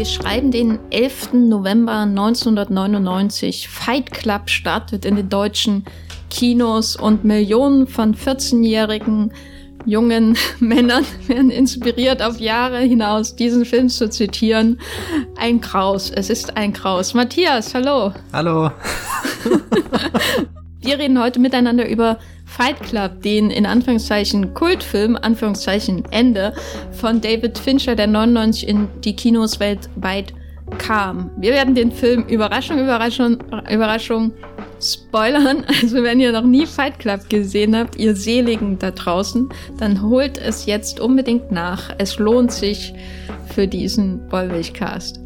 Wir schreiben den 11. November 1999. Fight Club startet in den deutschen Kinos und Millionen von 14-jährigen jungen Männern werden inspiriert, auf Jahre hinaus diesen Film zu zitieren. Ein Kraus. Es ist ein Kraus. Matthias, hallo. Hallo. Wir reden heute miteinander über Fight Club, den in Anführungszeichen Kultfilm, Anführungszeichen Ende, von David Fincher, der 99 in die Kinos weltweit kam. Wir werden den Film Überraschung, Überraschung, Überraschung spoilern. Also wenn ihr noch nie Fight Club gesehen habt, ihr Seligen da draußen, dann holt es jetzt unbedingt nach. Es lohnt sich für diesen Bollwilchcast.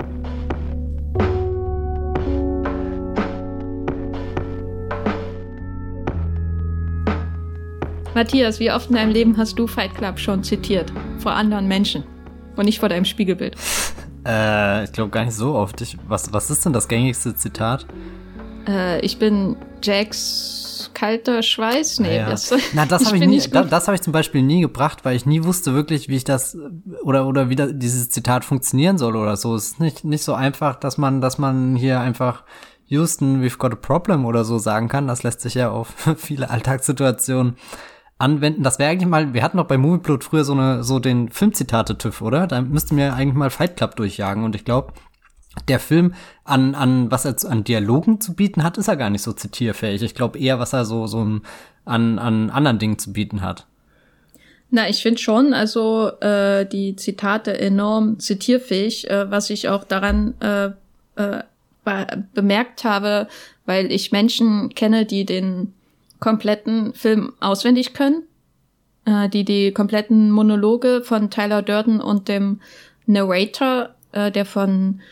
Matthias, wie oft in deinem Leben hast du Fight Club schon zitiert? Vor anderen Menschen und nicht vor deinem Spiegelbild. Äh, ich glaube gar nicht so oft. Ich, was, was ist denn das gängigste Zitat? Äh, ich bin Jacks kalter Schweiß. Nee, ja. das, Na, das habe ich, nie, da, das hab ich zum Beispiel nie gebracht, weil ich nie wusste wirklich, wie ich das oder oder wie da, dieses Zitat funktionieren soll oder so. Es ist nicht, nicht so einfach, dass man, dass man hier einfach Houston, we've got a problem oder so sagen kann. Das lässt sich ja auf viele Alltagssituationen anwenden. Das wäre eigentlich mal, wir hatten doch bei Movieplot früher so eine, so den Filmzitate-TÜV, oder? Da müssten wir eigentlich mal Fight Club durchjagen. Und ich glaube, der Film an, an was er an Dialogen zu bieten hat, ist er gar nicht so zitierfähig. Ich glaube eher, was er so, so an, an anderen Dingen zu bieten hat. Na, ich finde schon, also äh, die Zitate enorm zitierfähig, äh, was ich auch daran äh, äh, bemerkt habe, weil ich Menschen kenne, die den kompletten Film auswendig können, äh, die die kompletten Monologe von Tyler Durden und dem Narrator, äh, der von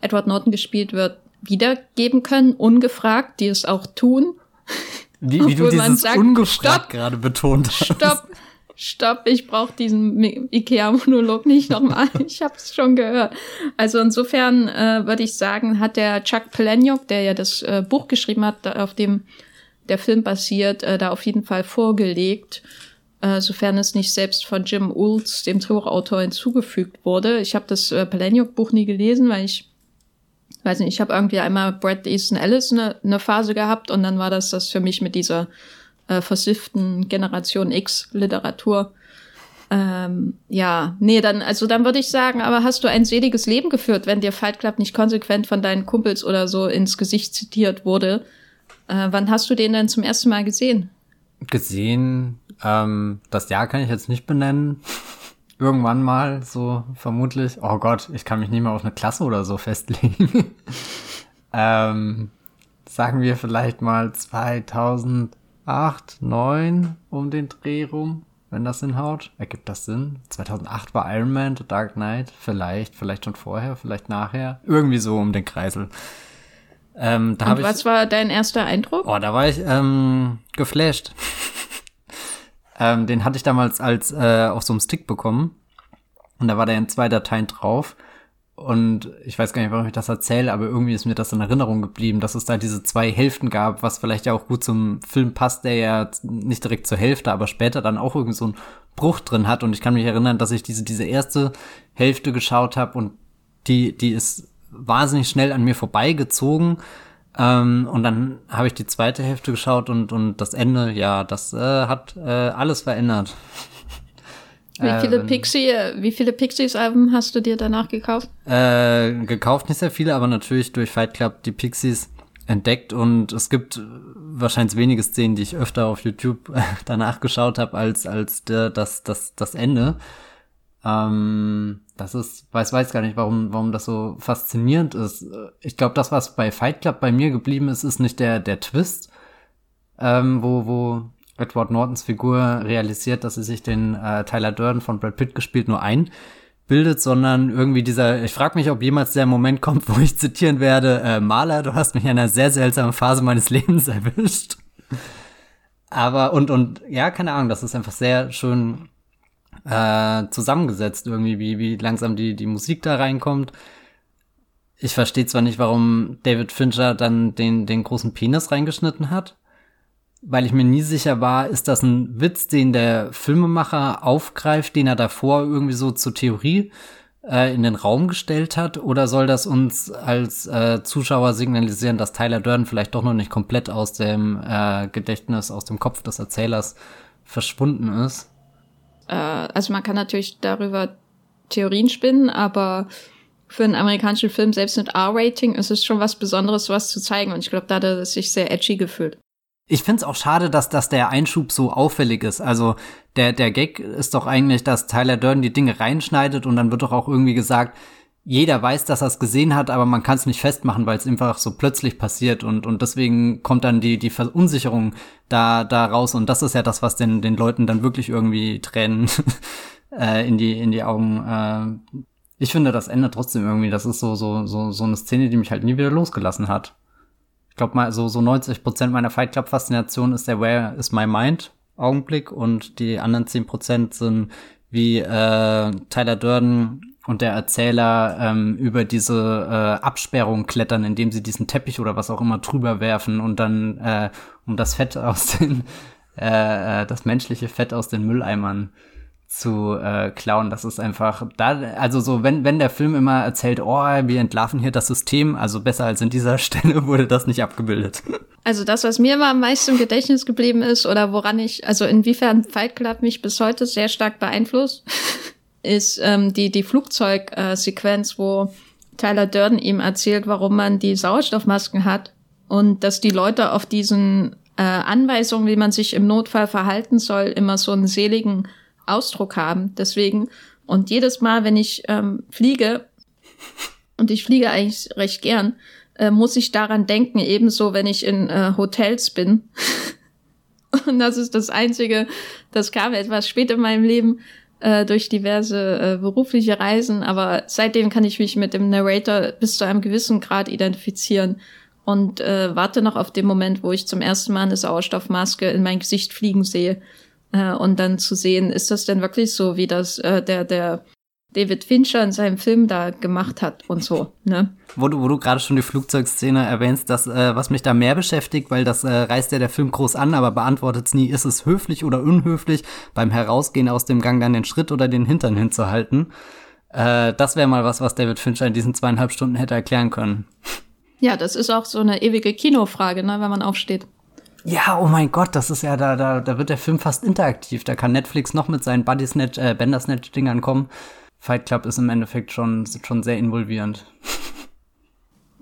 Edward Norton gespielt wird, wiedergeben können, ungefragt, die es auch tun. Wie, wie du dieses sagt, ungefragt gerade betont hast. Stopp, stopp, ich brauche diesen Ikea-Monolog nicht nochmal. ich habe es schon gehört. Also insofern äh, würde ich sagen, hat der Chuck Palahniuk, der ja das äh, Buch geschrieben hat, auf dem der Film basiert, äh, da auf jeden Fall vorgelegt, äh, sofern es nicht selbst von Jim Ulz, dem Drehbuchautor, hinzugefügt wurde. Ich habe das äh, Palahniuk-Buch nie gelesen, weil ich weiß nicht, ich habe irgendwie einmal Brad Easton Ellis eine ne Phase gehabt und dann war das das für mich mit dieser äh, versifften Generation X Literatur. Ähm, ja, nee, dann, also dann würde ich sagen, aber hast du ein seliges Leben geführt, wenn dir Fight Club nicht konsequent von deinen Kumpels oder so ins Gesicht zitiert wurde? Äh, wann hast du den denn zum ersten Mal gesehen? Gesehen, ähm, das Jahr kann ich jetzt nicht benennen. Irgendwann mal, so vermutlich. Oh Gott, ich kann mich nicht mehr auf eine Klasse oder so festlegen. ähm, sagen wir vielleicht mal 2008, 2009 um den Dreh rum, wenn das hinhaut. Ergibt das Sinn? 2008 war Iron Man, The Dark Knight. Vielleicht, vielleicht schon vorher, vielleicht nachher. Irgendwie so um den Kreisel. Ähm, da Und was ich, war dein erster Eindruck? Oh, da war ich ähm, geflasht. ähm, den hatte ich damals als äh, auf so einem Stick bekommen. Und da war der in zwei Dateien drauf. Und ich weiß gar nicht, warum ich das erzähle, aber irgendwie ist mir das in Erinnerung geblieben, dass es da diese zwei Hälften gab, was vielleicht ja auch gut zum Film passt, der ja nicht direkt zur Hälfte, aber später dann auch irgendwie so einen Bruch drin hat. Und ich kann mich erinnern, dass ich diese, diese erste Hälfte geschaut habe und die, die ist wahnsinnig schnell an mir vorbeigezogen. Ähm, und dann habe ich die zweite Hälfte geschaut und, und das Ende, ja, das äh, hat äh, alles verändert. Wie viele äh, Pixie, wie viele Pixies-Alben hast du dir danach gekauft? Äh, gekauft nicht sehr viele, aber natürlich durch Fight Club die Pixies entdeckt und es gibt wahrscheinlich wenige Szenen, die ich öfter auf YouTube danach geschaut habe als als der, das das das Ende. Ähm, das ist, weiß, weiß gar nicht, warum, warum das so faszinierend ist. Ich glaube, das, was bei Fight Club bei mir geblieben ist, ist nicht der, der Twist, ähm, wo, wo Edward Nortons Figur realisiert, dass sie sich den äh, Tyler Durden von Brad Pitt gespielt nur einbildet, sondern irgendwie dieser, ich frage mich, ob jemals der Moment kommt, wo ich zitieren werde, äh, Maler, du hast mich in einer sehr seltsamen Phase meines Lebens erwischt. Aber, und, und, ja, keine Ahnung, das ist einfach sehr schön äh, zusammengesetzt, irgendwie, wie, wie langsam die, die Musik da reinkommt. Ich verstehe zwar nicht, warum David Fincher dann den, den großen Penis reingeschnitten hat, weil ich mir nie sicher war, ist das ein Witz, den der Filmemacher aufgreift, den er davor irgendwie so zur Theorie äh, in den Raum gestellt hat? Oder soll das uns als äh, Zuschauer signalisieren, dass Tyler Durden vielleicht doch noch nicht komplett aus dem äh, Gedächtnis, aus dem Kopf des Erzählers verschwunden ist? Äh, also man kann natürlich darüber Theorien spinnen, aber für einen amerikanischen Film, selbst mit R-Rating, ist es schon was Besonderes, was zu zeigen. Und ich glaube, da hat er sich sehr edgy gefühlt. Ich find's auch schade, dass, dass der Einschub so auffällig ist. Also der, der Gag ist doch eigentlich, dass Tyler Durden die Dinge reinschneidet und dann wird doch auch irgendwie gesagt, jeder weiß, dass er es gesehen hat, aber man kann es nicht festmachen, weil es einfach so plötzlich passiert und, und deswegen kommt dann die, die Verunsicherung da, da raus und das ist ja das, was den, den Leuten dann wirklich irgendwie Tränen äh, in, die, in die Augen. Äh, ich finde, das ändert trotzdem irgendwie. Das ist so, so, so, so eine Szene, die mich halt nie wieder losgelassen hat. Ich glaube mal, so, so 90 Prozent meiner Fight Club Faszination ist der Where is my mind Augenblick und die anderen 10 Prozent sind wie äh, Tyler Durden und der Erzähler ähm, über diese äh, Absperrung klettern, indem sie diesen Teppich oder was auch immer drüber werfen und dann äh, um das Fett aus den äh, äh das menschliche Fett aus den Mülleimern zu äh, klauen. Das ist einfach da, also so, wenn, wenn der Film immer erzählt, oh, wir entlarven hier das System, also besser als in dieser Stelle wurde das nicht abgebildet. Also das, was mir immer am meisten im Gedächtnis geblieben ist oder woran ich, also inwiefern Fight Club mich bis heute sehr stark beeinflusst, ist ähm, die, die Flugzeugsequenz, wo Tyler Durden ihm erzählt, warum man die Sauerstoffmasken hat und dass die Leute auf diesen äh, Anweisungen, wie man sich im Notfall verhalten soll, immer so einen seligen Ausdruck haben. Deswegen, und jedes Mal, wenn ich ähm, fliege, und ich fliege eigentlich recht gern, äh, muss ich daran denken, ebenso wenn ich in äh, Hotels bin. und das ist das Einzige, das kam etwas spät in meinem Leben äh, durch diverse äh, berufliche Reisen, aber seitdem kann ich mich mit dem Narrator bis zu einem gewissen Grad identifizieren und äh, warte noch auf den Moment, wo ich zum ersten Mal eine Sauerstoffmaske in mein Gesicht fliegen sehe äh, und dann zu sehen, ist das denn wirklich so, wie das äh, der, der David Fincher in seinem Film da gemacht hat und so, ne? Wo du, wo du gerade schon die Flugzeugszene erwähnst, das, äh, was mich da mehr beschäftigt, weil das äh, reißt ja der Film groß an, aber beantwortet es nie, ist es höflich oder unhöflich, beim Herausgehen aus dem Gang dann den Schritt oder den Hintern hinzuhalten. Äh, das wäre mal was, was David Fincher in diesen zweieinhalb Stunden hätte erklären können. Ja, das ist auch so eine ewige Kinofrage, ne, wenn man aufsteht. Ja, oh mein Gott, das ist ja, da, da, da wird der Film fast interaktiv. Da kann Netflix noch mit seinen Buddy Snatch, äh, Bender Snatch Dingern kommen. Fight Club ist im Endeffekt schon, schon sehr involvierend.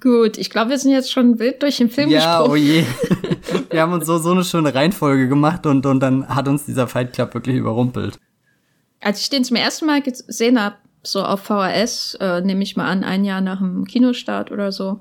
Gut, ich glaube, wir sind jetzt schon wild durch den Film ja, gesprungen. oh je. Wir haben uns so, so eine schöne Reihenfolge gemacht und, und dann hat uns dieser Fight Club wirklich überrumpelt. Als ich den zum ersten Mal gesehen habe, so auf VHS, äh, nehme ich mal an, ein Jahr nach dem Kinostart oder so,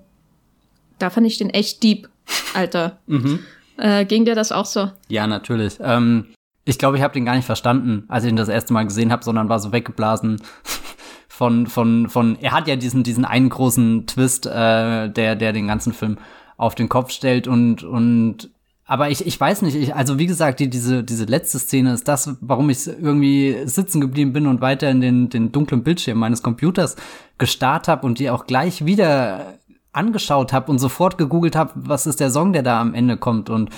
da fand ich den echt deep, Alter. mhm. Äh, ging dir das auch so? Ja, natürlich. Ähm, ich glaube, ich habe den gar nicht verstanden, als ich ihn das erste Mal gesehen habe, sondern war so weggeblasen von, von, von, er hat ja diesen, diesen einen großen Twist, äh, der, der den ganzen Film auf den Kopf stellt und, und, aber ich, ich weiß nicht, ich, also wie gesagt, die, diese, diese letzte Szene ist das, warum ich irgendwie sitzen geblieben bin und weiter in den, den dunklen Bildschirm meines Computers gestarrt habe und die auch gleich wieder angeschaut habe und sofort gegoogelt habe, was ist der Song, der da am Ende kommt. Und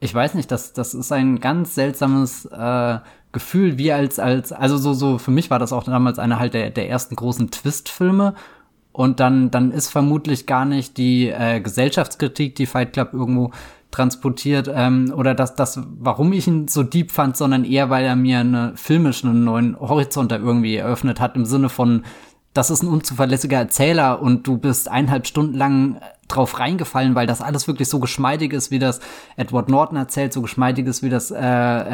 ich weiß nicht, das, das ist ein ganz seltsames äh, Gefühl, wie als, als, also so, so, für mich war das auch damals einer halt der, der ersten großen Twist-Filme. Und dann, dann ist vermutlich gar nicht die äh, Gesellschaftskritik, die Fight Club irgendwo transportiert, ähm, oder das, das, warum ich ihn so deep fand, sondern eher, weil er mir eine filmisch einen neuen Horizont da irgendwie eröffnet hat, im Sinne von, das ist ein unzuverlässiger Erzähler und du bist eineinhalb Stunden lang drauf reingefallen, weil das alles wirklich so geschmeidig ist, wie das Edward Norton erzählt, so geschmeidig ist, wie das äh,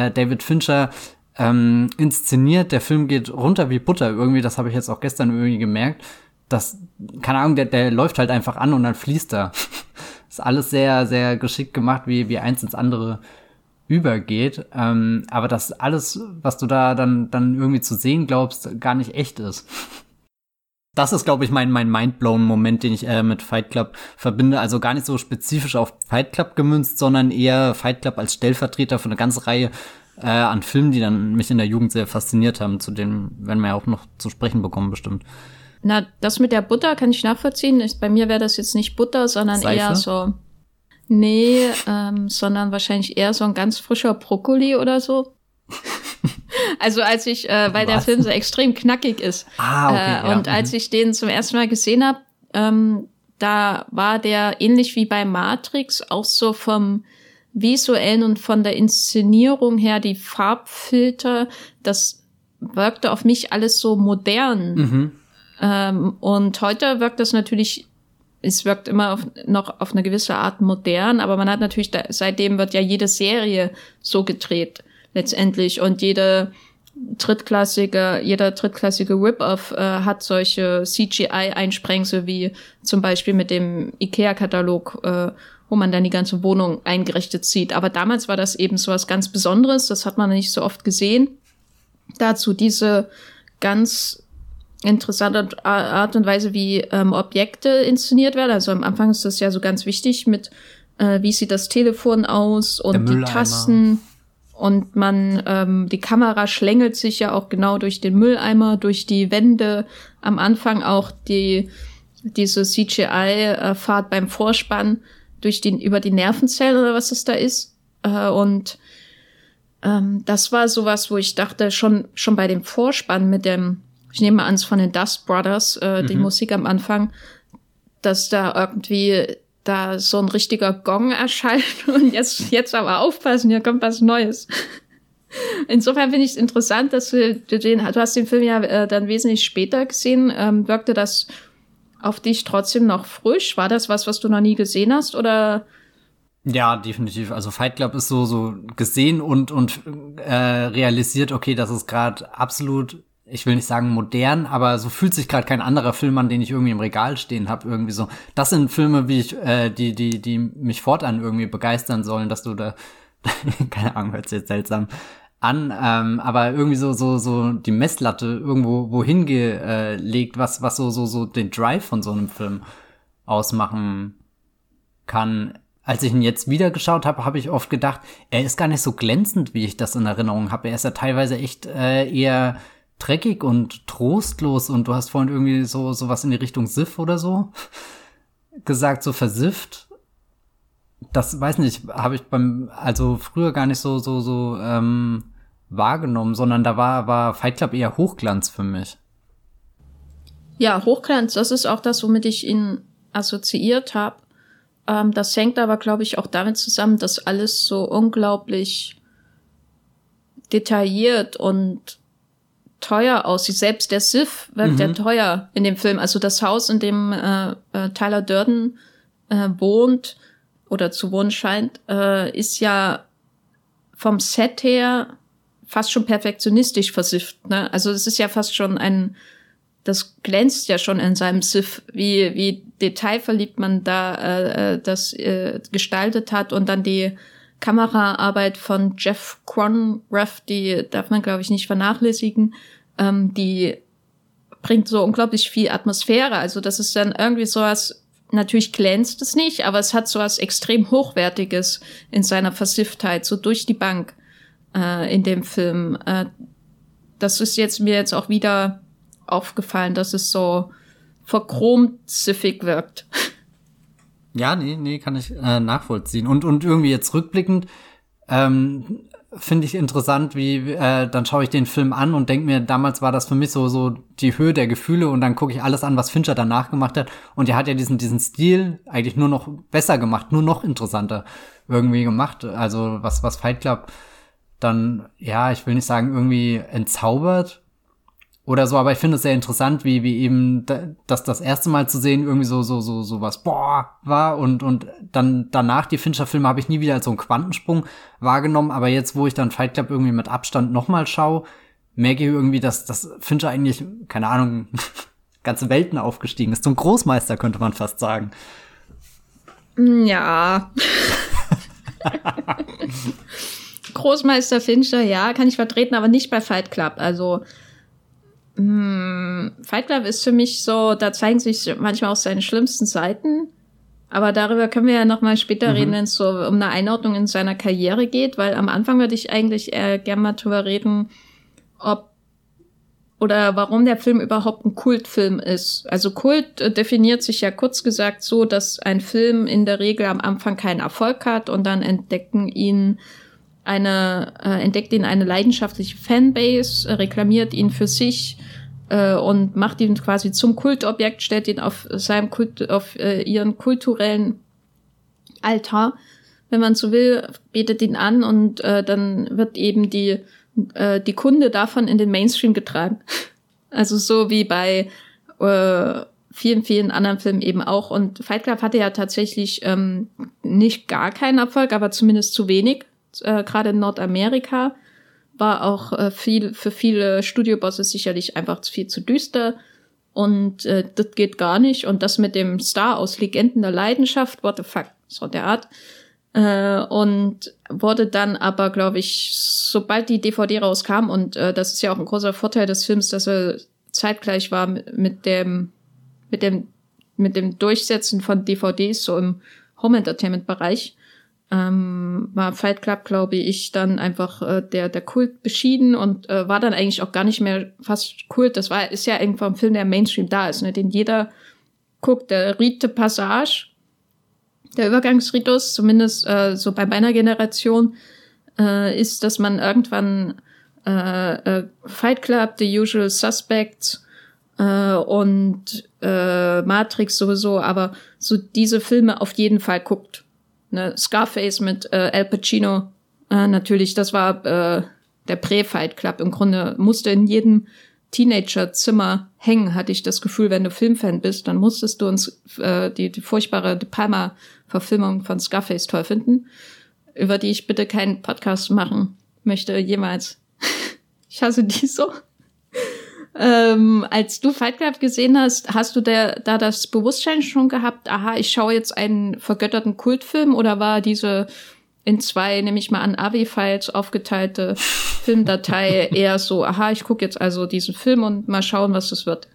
äh, David Fincher ähm, inszeniert. Der Film geht runter wie Butter irgendwie, das habe ich jetzt auch gestern irgendwie gemerkt. Das, keine Ahnung, der, der läuft halt einfach an und dann fließt er. ist alles sehr, sehr geschickt gemacht, wie, wie eins ins andere übergeht. Ähm, aber das alles, was du da dann, dann irgendwie zu sehen glaubst, gar nicht echt ist. Das ist, glaube ich, mein, mein Mindblown-Moment, den ich äh, mit Fight Club verbinde. Also gar nicht so spezifisch auf Fight Club gemünzt, sondern eher Fight Club als Stellvertreter für eine ganze Reihe äh, an Filmen, die dann mich in der Jugend sehr fasziniert haben. Zu denen werden wir ja auch noch zu sprechen bekommen, bestimmt. Na, das mit der Butter kann ich nachvollziehen. Bei mir wäre das jetzt nicht Butter, sondern Seife? eher so. Nee, ähm, sondern wahrscheinlich eher so ein ganz frischer Brokkoli oder so. Also als ich, äh, weil Was? der Film so extrem knackig ist. Ah, okay, äh, ja. Und als mhm. ich den zum ersten Mal gesehen habe, ähm, da war der ähnlich wie bei Matrix auch so vom visuellen und von der Inszenierung her die Farbfilter, das wirkte auf mich alles so modern. Mhm. Ähm, und heute wirkt das natürlich, es wirkt immer auf, noch auf eine gewisse Art modern, aber man hat natürlich, da, seitdem wird ja jede Serie so gedreht, letztendlich. Und jede drittklassige, jeder drittklassige Rip-Off äh, hat solche CGI-Einsprengsel wie zum Beispiel mit dem IKEA-Katalog, äh, wo man dann die ganze Wohnung eingerichtet sieht. Aber damals war das eben so was ganz Besonderes, das hat man nicht so oft gesehen. Dazu diese ganz interessante Art und Weise, wie ähm, Objekte inszeniert werden. Also am Anfang ist das ja so ganz wichtig mit, äh, wie sieht das Telefon aus und die Tasten. Und man, ähm, die Kamera schlängelt sich ja auch genau durch den Mülleimer, durch die Wände. Am Anfang auch die, diese CGI-Fahrt beim Vorspann durch den, über die Nervenzellen oder was das da ist. Äh, und ähm, das war sowas, wo ich dachte, schon, schon bei dem Vorspann mit dem, ich nehme an, es von den Dust Brothers, äh, mhm. die Musik am Anfang, dass da irgendwie da so ein richtiger Gong erscheint und jetzt, jetzt aber aufpassen, hier kommt was Neues. Insofern finde ich es interessant, dass du, du den, du hast den Film ja äh, dann wesentlich später gesehen. Ähm, wirkte das auf dich trotzdem noch frisch? War das was, was du noch nie gesehen hast oder? Ja, definitiv. Also Fight Club ist so so gesehen und und äh, realisiert, okay, das ist gerade absolut ich will nicht sagen modern, aber so fühlt sich gerade kein anderer Film an, den ich irgendwie im Regal stehen habe, irgendwie so. Das sind Filme, wie ich, äh, die, die, die mich fortan irgendwie begeistern sollen, dass du da, keine Ahnung, hört sich jetzt seltsam an, ähm, aber irgendwie so, so, so die Messlatte irgendwo wohin gelegt, was, was so, so, so den Drive von so einem Film ausmachen kann. Als ich ihn jetzt wieder geschaut habe, habe ich oft gedacht, er ist gar nicht so glänzend, wie ich das in Erinnerung habe. Er ist ja teilweise echt äh, eher dreckig und trostlos und du hast vorhin irgendwie so so was in die Richtung Siff oder so gesagt, so versifft. Das weiß nicht, habe ich beim also früher gar nicht so so so ähm, wahrgenommen, sondern da war war Fight Club eher Hochglanz für mich. Ja, Hochglanz, das ist auch das, womit ich ihn assoziiert habe. Ähm, das hängt aber, glaube ich, auch damit zusammen, dass alles so unglaublich detailliert und teuer aussieht. Selbst der Sith wirkt mhm. ja teuer in dem Film. Also das Haus, in dem äh, äh, Tyler Durden äh, wohnt oder zu wohnen scheint, äh, ist ja vom Set her fast schon perfektionistisch versifft. Ne? Also es ist ja fast schon ein, das glänzt ja schon in seinem Sith, wie, wie detailverliebt man da äh, äh das äh, gestaltet hat und dann die Kameraarbeit von Jeff Cronrath, die darf man, glaube ich, nicht vernachlässigen. Ähm, die bringt so unglaublich viel Atmosphäre. Also das ist dann irgendwie sowas, natürlich glänzt es nicht, aber es hat sowas extrem Hochwertiges in seiner Versifftheit, so durch die Bank äh, in dem Film. Äh, das ist jetzt mir jetzt auch wieder aufgefallen, dass es so verchromt siffig wirkt. Ja, nee, nee, kann ich äh, nachvollziehen. Und, und irgendwie jetzt rückblickend, ähm, finde ich interessant, wie äh, dann schaue ich den Film an und denke mir, damals war das für mich so so die Höhe der Gefühle und dann gucke ich alles an, was Fincher danach gemacht hat und er hat ja diesen diesen Stil eigentlich nur noch besser gemacht, nur noch interessanter irgendwie gemacht. Also was was Fight Club dann ja, ich will nicht sagen irgendwie entzaubert, oder so, aber ich finde es sehr interessant, wie, wie eben das das erste Mal zu sehen irgendwie so so so so was boah war und und dann danach die Fincher Filme habe ich nie wieder als so einen Quantensprung wahrgenommen, aber jetzt wo ich dann Fight Club irgendwie mit Abstand nochmal schaue, merke ich irgendwie, dass das Fincher eigentlich keine Ahnung ganze Welten aufgestiegen ist, zum Großmeister könnte man fast sagen. Ja. Großmeister Fincher, ja, kann ich vertreten, aber nicht bei Fight Club. Also hm, Fight Club ist für mich so, da zeigen sich manchmal auch seine schlimmsten Seiten. Aber darüber können wir ja noch mal später mhm. reden, wenn es so um eine Einordnung in seiner Karriere geht, weil am Anfang würde ich eigentlich eher gerne mal drüber reden, ob oder warum der Film überhaupt ein Kultfilm ist. Also Kult definiert sich ja kurz gesagt so, dass ein Film in der Regel am Anfang keinen Erfolg hat und dann entdecken ihn eine, äh, entdeckt ihn eine leidenschaftliche Fanbase, äh, reklamiert ihn für sich äh, und macht ihn quasi zum Kultobjekt, stellt ihn auf seinem Kult, auf äh, ihren kulturellen Altar, wenn man so will, betet ihn an und äh, dann wird eben die, äh, die Kunde davon in den Mainstream getragen. Also so wie bei äh, vielen, vielen anderen Filmen eben auch. Und Fight Club hatte ja tatsächlich ähm, nicht gar keinen Erfolg, aber zumindest zu wenig. Äh, Gerade in Nordamerika war auch äh, viel für viele Studiobosses sicherlich einfach viel zu düster. Und äh, das geht gar nicht. Und das mit dem Star aus Legenden der Leidenschaft, what the fuck, so der Art, äh, und wurde dann aber, glaube ich, sobald die DVD rauskam, und äh, das ist ja auch ein großer Vorteil des Films, dass er zeitgleich war mit dem, mit dem, mit dem Durchsetzen von DVDs so im Home Entertainment Bereich, ähm, war Fight Club, glaube ich, dann einfach äh, der, der Kult beschieden und äh, war dann eigentlich auch gar nicht mehr fast Kult. Das war, ist ja irgendwann ein Film, der Mainstream da ist, ne, den jeder guckt. Der Rite Passage, der Übergangsritus, zumindest äh, so bei meiner Generation, äh, ist, dass man irgendwann äh, äh, Fight Club, The Usual Suspects äh, und äh, Matrix sowieso, aber so diese Filme auf jeden Fall guckt. Ne? Scarface mit äh, Al Pacino, äh, natürlich, das war äh, der Prä-Fight Club. Im Grunde musste in jedem Teenager-Zimmer hängen, hatte ich das Gefühl, wenn du Filmfan bist, dann musstest du uns äh, die, die furchtbare De Palma-Verfilmung von Scarface toll finden, über die ich bitte keinen Podcast machen möchte jemals. ich hasse die so. Ähm, als du Fight Club gesehen hast, hast du da, da das Bewusstsein schon gehabt, aha, ich schaue jetzt einen vergötterten Kultfilm oder war diese in zwei, nehme ich mal an, AVI-Files aufgeteilte Filmdatei eher so, aha, ich gucke jetzt also diesen Film und mal schauen, was das wird.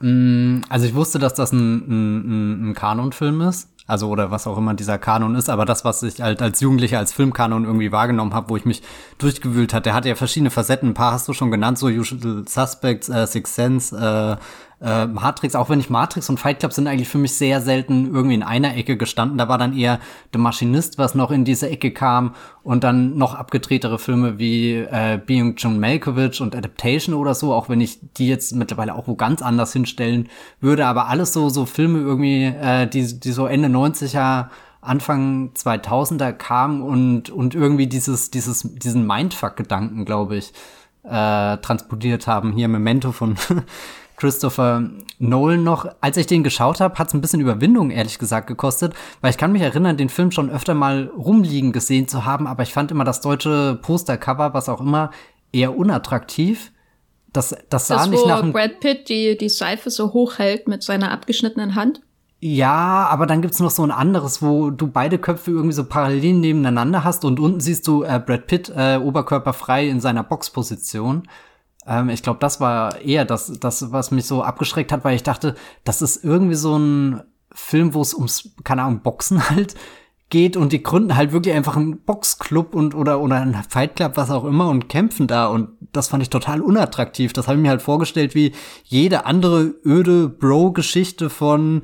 Mm, also ich wusste, dass das ein, ein, ein Kanonfilm ist. Also oder was auch immer dieser Kanon ist, aber das, was ich halt als Jugendlicher als Filmkanon irgendwie wahrgenommen habe, wo ich mich durchgewühlt hat, der hatte ja verschiedene Facetten. Ein paar hast du schon genannt, so Usual Suspects, äh, Six Sense, äh, äh, Matrix, auch wenn ich Matrix und Fight Club sind eigentlich für mich sehr selten irgendwie in einer Ecke gestanden. Da war dann eher The Machinist, was noch in diese Ecke kam und dann noch abgedrehtere Filme wie äh, Being John Malkovich und Adaptation oder so, auch wenn ich die jetzt mittlerweile auch wo ganz anders hinstellen würde. Aber alles so, so Filme irgendwie, äh, die, die so Ende 90er Anfang 2000er kamen und, und irgendwie dieses, dieses, diesen Mindfuck-Gedanken, glaube ich, äh, transportiert haben. Hier Memento von Christopher Nolan noch. Als ich den geschaut habe, hat es ein bisschen Überwindung, ehrlich gesagt, gekostet, weil ich kann mich erinnern, den Film schon öfter mal rumliegen gesehen zu haben, aber ich fand immer das deutsche Postercover, was auch immer, eher unattraktiv. Das, das sah das, nicht nach Brad Pitt die, die Seife so hochhält mit seiner abgeschnittenen Hand. Ja, aber dann gibt's noch so ein anderes, wo du beide Köpfe irgendwie so parallel nebeneinander hast und unten siehst du äh, Brad Pitt äh, oberkörperfrei in seiner Boxposition. Ähm, ich glaube, das war eher das, das, was mich so abgeschreckt hat, weil ich dachte, das ist irgendwie so ein Film, wo es ums, keine Ahnung, Boxen halt geht und die gründen halt wirklich einfach einen Boxclub und oder oder einen Fight Club, was auch immer und kämpfen da und das fand ich total unattraktiv. Das habe ich mir halt vorgestellt wie jede andere öde Bro-Geschichte von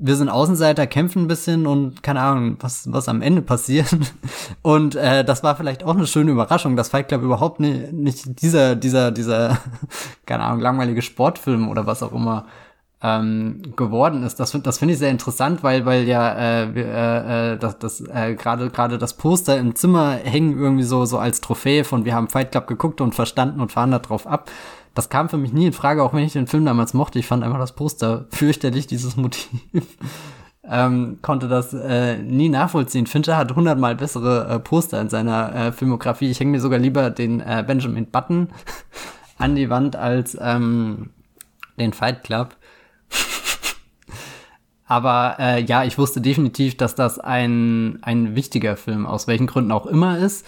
wir sind Außenseiter, kämpfen ein bisschen und keine Ahnung, was, was am Ende passiert. Und äh, das war vielleicht auch eine schöne Überraschung, dass Fight Club überhaupt nicht, nicht dieser, dieser, dieser, keine Ahnung, langweilige Sportfilm oder was auch immer ähm, geworden ist. Das, das finde ich sehr interessant, weil, weil ja äh, äh, äh, das, das äh, gerade gerade das Poster im Zimmer hängen irgendwie so so als Trophäe von wir haben Fight Club geguckt und verstanden und fahren da drauf ab das kam für mich nie in Frage, auch wenn ich den Film damals mochte. Ich fand einfach das Poster fürchterlich, dieses Motiv. ähm, konnte das äh, nie nachvollziehen. Fincher hat hundertmal bessere äh, Poster in seiner äh, Filmografie. Ich hänge mir sogar lieber den äh, Benjamin Button an die Wand als ähm, den Fight Club. Aber äh, ja, ich wusste definitiv, dass das ein, ein wichtiger Film aus welchen Gründen auch immer ist.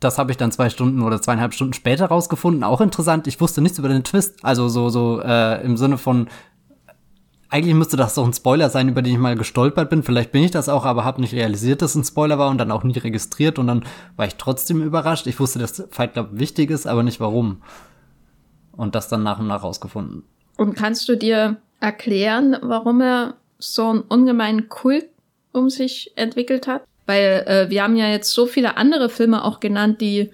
Das habe ich dann zwei Stunden oder zweieinhalb Stunden später rausgefunden. Auch interessant. Ich wusste nichts über den Twist. Also so, so äh, im Sinne von, eigentlich müsste das doch ein Spoiler sein, über den ich mal gestolpert bin. Vielleicht bin ich das auch, aber habe nicht realisiert, dass es ein Spoiler war und dann auch nie registriert. Und dann war ich trotzdem überrascht. Ich wusste, dass Fight Club wichtig ist, aber nicht warum. Und das dann nach und nach rausgefunden. Und kannst du dir erklären, warum er so einen ungemeinen Kult um sich entwickelt hat? Weil äh, wir haben ja jetzt so viele andere Filme auch genannt, die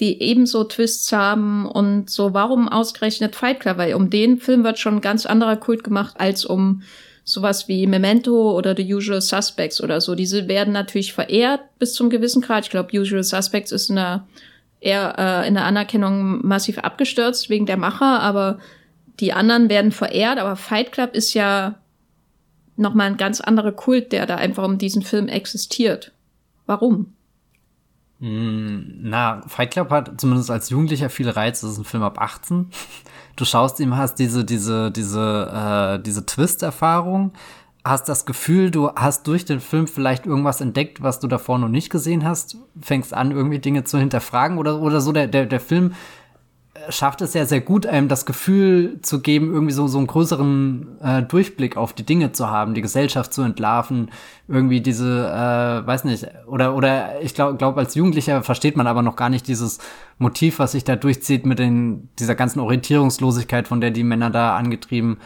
die ebenso Twists haben und so, warum ausgerechnet Fight Club? Weil um den Film wird schon ein ganz anderer Kult gemacht als um sowas wie Memento oder The Usual Suspects oder so. Diese werden natürlich verehrt bis zum gewissen Grad. Ich glaube, Usual Suspects ist in der, eher äh, in der Anerkennung massiv abgestürzt wegen der Macher, aber die anderen werden verehrt. Aber Fight Club ist ja nochmal ein ganz anderer Kult, der da einfach um diesen Film existiert. Warum? Hm, na, Fight Club hat zumindest als Jugendlicher viele Reize. Das ist ein Film ab 18. Du schaust ihm, hast diese, diese, diese, äh, diese Twist-Erfahrung, hast das Gefühl, du hast durch den Film vielleicht irgendwas entdeckt, was du davor noch nicht gesehen hast, fängst an, irgendwie Dinge zu hinterfragen oder, oder so. Der, der, der Film schafft es ja sehr gut, einem das Gefühl zu geben, irgendwie so, so einen größeren äh, Durchblick auf die Dinge zu haben, die Gesellschaft zu entlarven, irgendwie diese, äh, weiß nicht, oder, oder ich glaube, glaub, als Jugendlicher versteht man aber noch gar nicht dieses Motiv, was sich da durchzieht mit den, dieser ganzen Orientierungslosigkeit, von der die Männer da angetrieben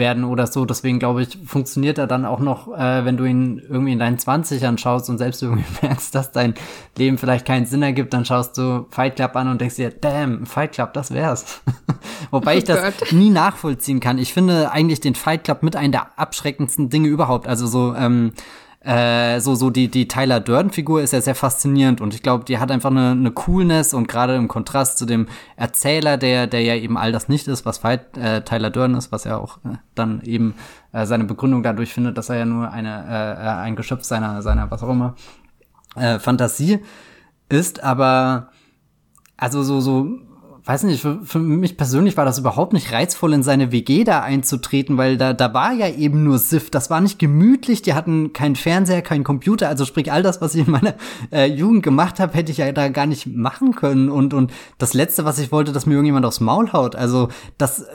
werden oder so. Deswegen glaube ich, funktioniert er dann auch noch, äh, wenn du ihn irgendwie in deinen 20ern schaust und selbst irgendwie merkst, dass dein Leben vielleicht keinen Sinn ergibt, dann schaust du Fight Club an und denkst dir, damn, Fight Club, das wär's. Wobei oh ich das Gott. nie nachvollziehen kann. Ich finde eigentlich den Fight Club mit einem der abschreckendsten Dinge überhaupt. Also so, ähm, äh, so, so die, die Tyler Durden-Figur ist ja sehr faszinierend und ich glaube, die hat einfach eine, eine Coolness und gerade im Kontrast zu dem Erzähler, der, der ja eben all das nicht ist, was äh, Tyler Durden ist, was ja auch äh, dann eben äh, seine Begründung dadurch findet, dass er ja nur eine, äh, äh ein Geschöpf seiner, seiner, was auch immer, äh, Fantasie ist, aber also so, so weiß nicht, für, für, mich persönlich war das überhaupt nicht reizvoll, in seine WG da einzutreten, weil da, da war ja eben nur Sif. Das war nicht gemütlich, die hatten keinen Fernseher, keinen Computer. Also sprich, all das, was ich in meiner äh, Jugend gemacht habe, hätte ich ja da gar nicht machen können. Und, und das Letzte, was ich wollte, dass mir irgendjemand aufs Maul haut. Also das äh,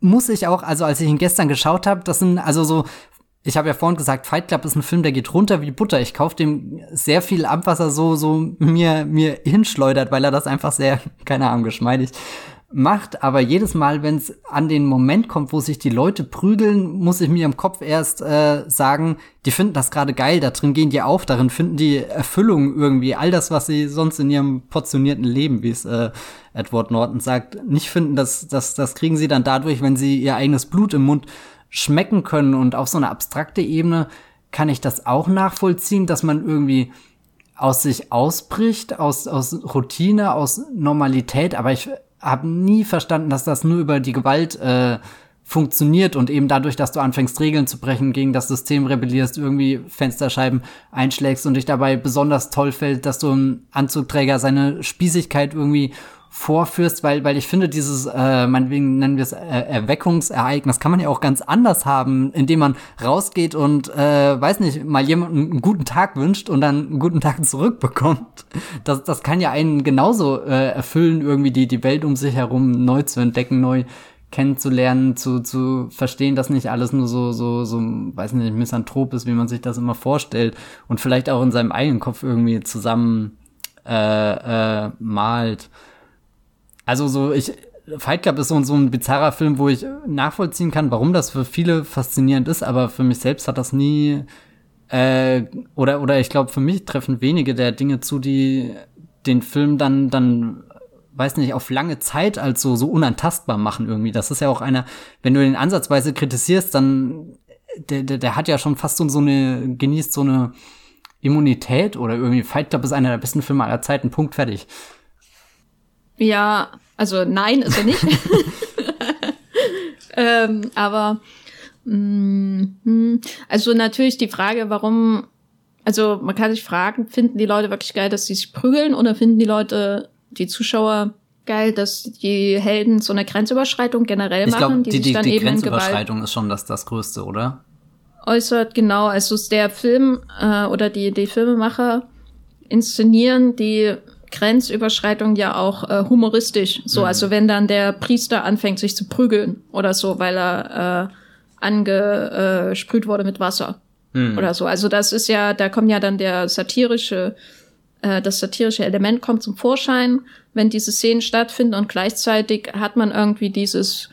muss ich auch, also als ich ihn gestern geschaut habe, das sind also so ich habe ja vorhin gesagt, Fight Club ist ein Film, der geht runter wie Butter. Ich kaufe dem sehr viel ab, was er so, so mir, mir hinschleudert, weil er das einfach sehr, keine Ahnung, geschmeidig macht. Aber jedes Mal, wenn es an den Moment kommt, wo sich die Leute prügeln, muss ich mir im Kopf erst äh, sagen, die finden das gerade geil, da drin gehen die auf, darin finden die Erfüllung irgendwie, all das, was sie sonst in ihrem portionierten Leben, wie es äh, Edward Norton sagt, nicht finden, das, das, das kriegen sie dann dadurch, wenn sie ihr eigenes Blut im Mund schmecken können. Und auf so einer abstrakte Ebene kann ich das auch nachvollziehen, dass man irgendwie aus sich ausbricht, aus, aus Routine, aus Normalität. Aber ich habe nie verstanden, dass das nur über die Gewalt äh, funktioniert und eben dadurch, dass du anfängst, Regeln zu brechen, gegen das System rebellierst, irgendwie Fensterscheiben einschlägst und dich dabei besonders toll fällt, dass du ein Anzugträger seine Spießigkeit irgendwie vorführst, weil, weil ich finde, dieses, äh, meinetwegen nennen wir es äh, Erweckungsereignis, kann man ja auch ganz anders haben, indem man rausgeht und, äh, weiß nicht, mal jemanden einen guten Tag wünscht und dann einen guten Tag zurückbekommt. Das, das kann ja einen genauso äh, erfüllen, irgendwie die, die Welt um sich herum neu zu entdecken, neu kennenzulernen, zu, zu verstehen, dass nicht alles nur so, so, so, weiß nicht, misanthrop ist, wie man sich das immer vorstellt und vielleicht auch in seinem eigenen Kopf irgendwie zusammen äh, äh, malt. Also so, ich, Fight Club ist so, so ein bizarrer Film, wo ich nachvollziehen kann, warum das für viele faszinierend ist, aber für mich selbst hat das nie, äh, oder, oder ich glaube, für mich treffen wenige der Dinge zu, die den Film dann, dann, weiß nicht, auf lange Zeit als so, so unantastbar machen irgendwie. Das ist ja auch einer, wenn du den ansatzweise kritisierst, dann, der, der, der hat ja schon fast so, so eine, genießt so eine Immunität oder irgendwie Fight Club ist einer der besten Filme aller Zeiten, Punkt, fertig. Ja, also nein, ist er nicht. ähm, aber mh, mm, also natürlich die Frage, warum, also man kann sich fragen, finden die Leute wirklich geil, dass sie sich prügeln oder finden die Leute, die Zuschauer geil, dass die Helden so eine Grenzüberschreitung generell ich glaub, machen, die, die sich dann die eben Grenzüberschreitung ist schon das, das Größte, oder? Äußert, genau. Also der Film äh, oder die, die Filmemacher inszenieren die Grenzüberschreitung ja auch äh, humoristisch. So, mhm. also wenn dann der Priester anfängt, sich zu prügeln oder so, weil er äh, angesprüht wurde mit Wasser mhm. oder so. Also das ist ja, da kommt ja dann der satirische, äh, das satirische Element kommt zum Vorschein, wenn diese Szenen stattfinden und gleichzeitig hat man irgendwie dieses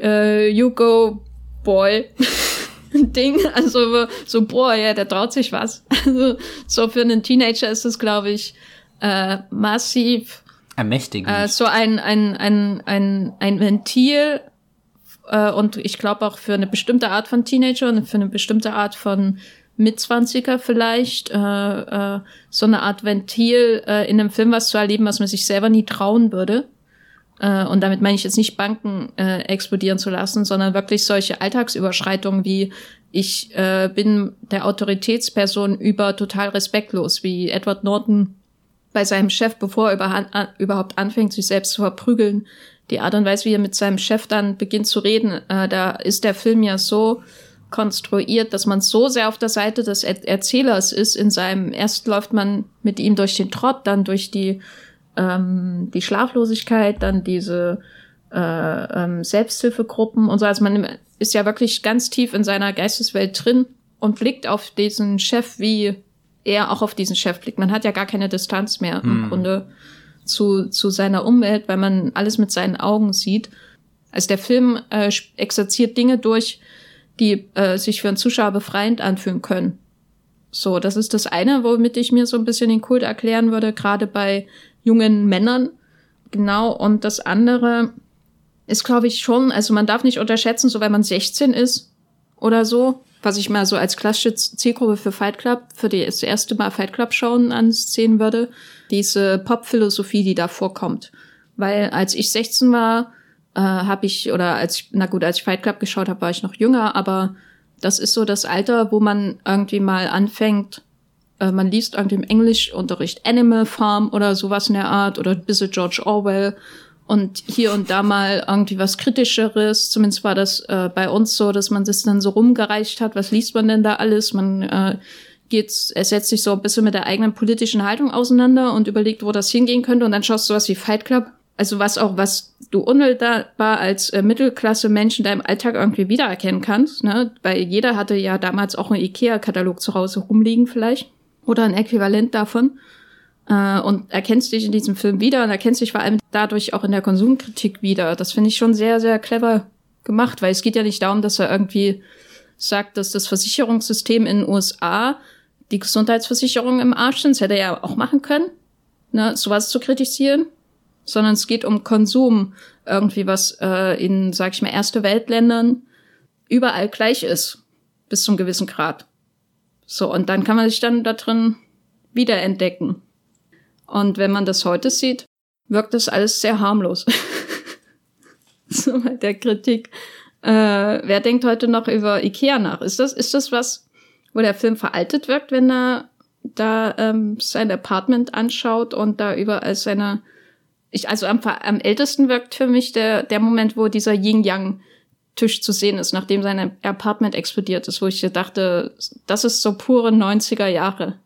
äh, You go boy Ding. Also so, boah, ja, der traut sich was. Also so für einen Teenager ist es, glaube ich, äh, massiv ermächtigend. Äh, so ein, ein, ein, ein, ein Ventil äh, und ich glaube auch für eine bestimmte Art von Teenager und für eine bestimmte Art von Mitzwanziger vielleicht, äh, äh, so eine Art Ventil äh, in einem Film was zu erleben, was man sich selber nie trauen würde. Äh, und damit meine ich jetzt nicht Banken äh, explodieren zu lassen, sondern wirklich solche Alltagsüberschreitungen wie ich äh, bin der Autoritätsperson über total respektlos, wie Edward Norton bei seinem Chef, bevor er überhaupt anfängt, sich selbst zu verprügeln. Die Art und Weise, wie er mit seinem Chef dann beginnt zu reden, äh, da ist der Film ja so konstruiert, dass man so sehr auf der Seite des er Erzählers ist. In seinem erst läuft man mit ihm durch den Trott, dann durch die ähm, die Schlaflosigkeit, dann diese äh, ähm, Selbsthilfegruppen und so. Also man ist ja wirklich ganz tief in seiner Geisteswelt drin und blickt auf diesen Chef, wie er auch auf diesen Chef blickt. Man hat ja gar keine Distanz mehr im hm. Grunde zu, zu seiner Umwelt, weil man alles mit seinen Augen sieht. Also der Film äh, exerziert Dinge durch, die äh, sich für einen Zuschauer befreiend anfühlen können. So, das ist das eine, womit ich mir so ein bisschen den Kult erklären würde, gerade bei jungen Männern. Genau. Und das andere ist, glaube ich, schon, also man darf nicht unterschätzen, so wenn man 16 ist oder so, was ich mal so als klassische Zielgruppe für Fight Club, für die, das erste Mal Fight Club schauen ansehen würde, diese Pop-Philosophie, die da vorkommt. Weil als ich 16 war, äh, habe ich, oder als ich, na gut, als ich Fight Club geschaut habe, war ich noch jünger, aber das ist so das Alter, wo man irgendwie mal anfängt, äh, man liest irgendwie im Englischunterricht Animal Farm oder sowas in der Art oder ein bisschen George Orwell und hier und da mal irgendwie was Kritischeres. Zumindest war das äh, bei uns so, dass man das dann so rumgereicht hat. Was liest man denn da alles? Man äh, geht, er setzt sich so ein bisschen mit der eigenen politischen Haltung auseinander und überlegt, wo das hingehen könnte. Und dann schaust du was wie Fight Club. Also was auch, was du unmittelbar als äh, Mittelklasse-Mensch in deinem Alltag irgendwie wiedererkennen kannst. Ne? Weil jeder hatte ja damals auch einen Ikea-Katalog zu Hause rumliegen vielleicht oder ein Äquivalent davon äh, und erkennst dich in diesem Film wieder und erkennst dich vor allem dadurch auch in der Konsumkritik wieder. Das finde ich schon sehr, sehr clever gemacht, weil es geht ja nicht darum, dass er irgendwie sagt, dass das Versicherungssystem in den USA die Gesundheitsversicherung im Arsch sind. Das hätte er ja auch machen können, ne, sowas zu kritisieren. Sondern es geht um Konsum, irgendwie was äh, in, sag ich mal, erste Weltländern überall gleich ist, bis zum gewissen Grad. So, und dann kann man sich dann da drin wiederentdecken. Und wenn man das heute sieht, wirkt das alles sehr harmlos. so bei der Kritik. Äh, wer denkt heute noch über Ikea nach? Ist das, ist das was, wo der Film veraltet wirkt, wenn er da ähm, sein Apartment anschaut und da überall seine ich, also am, am ältesten wirkt für mich der, der Moment, wo dieser Yin-Yang Tisch zu sehen ist, nachdem sein Apartment explodiert ist, wo ich dachte, das ist so pure 90er Jahre.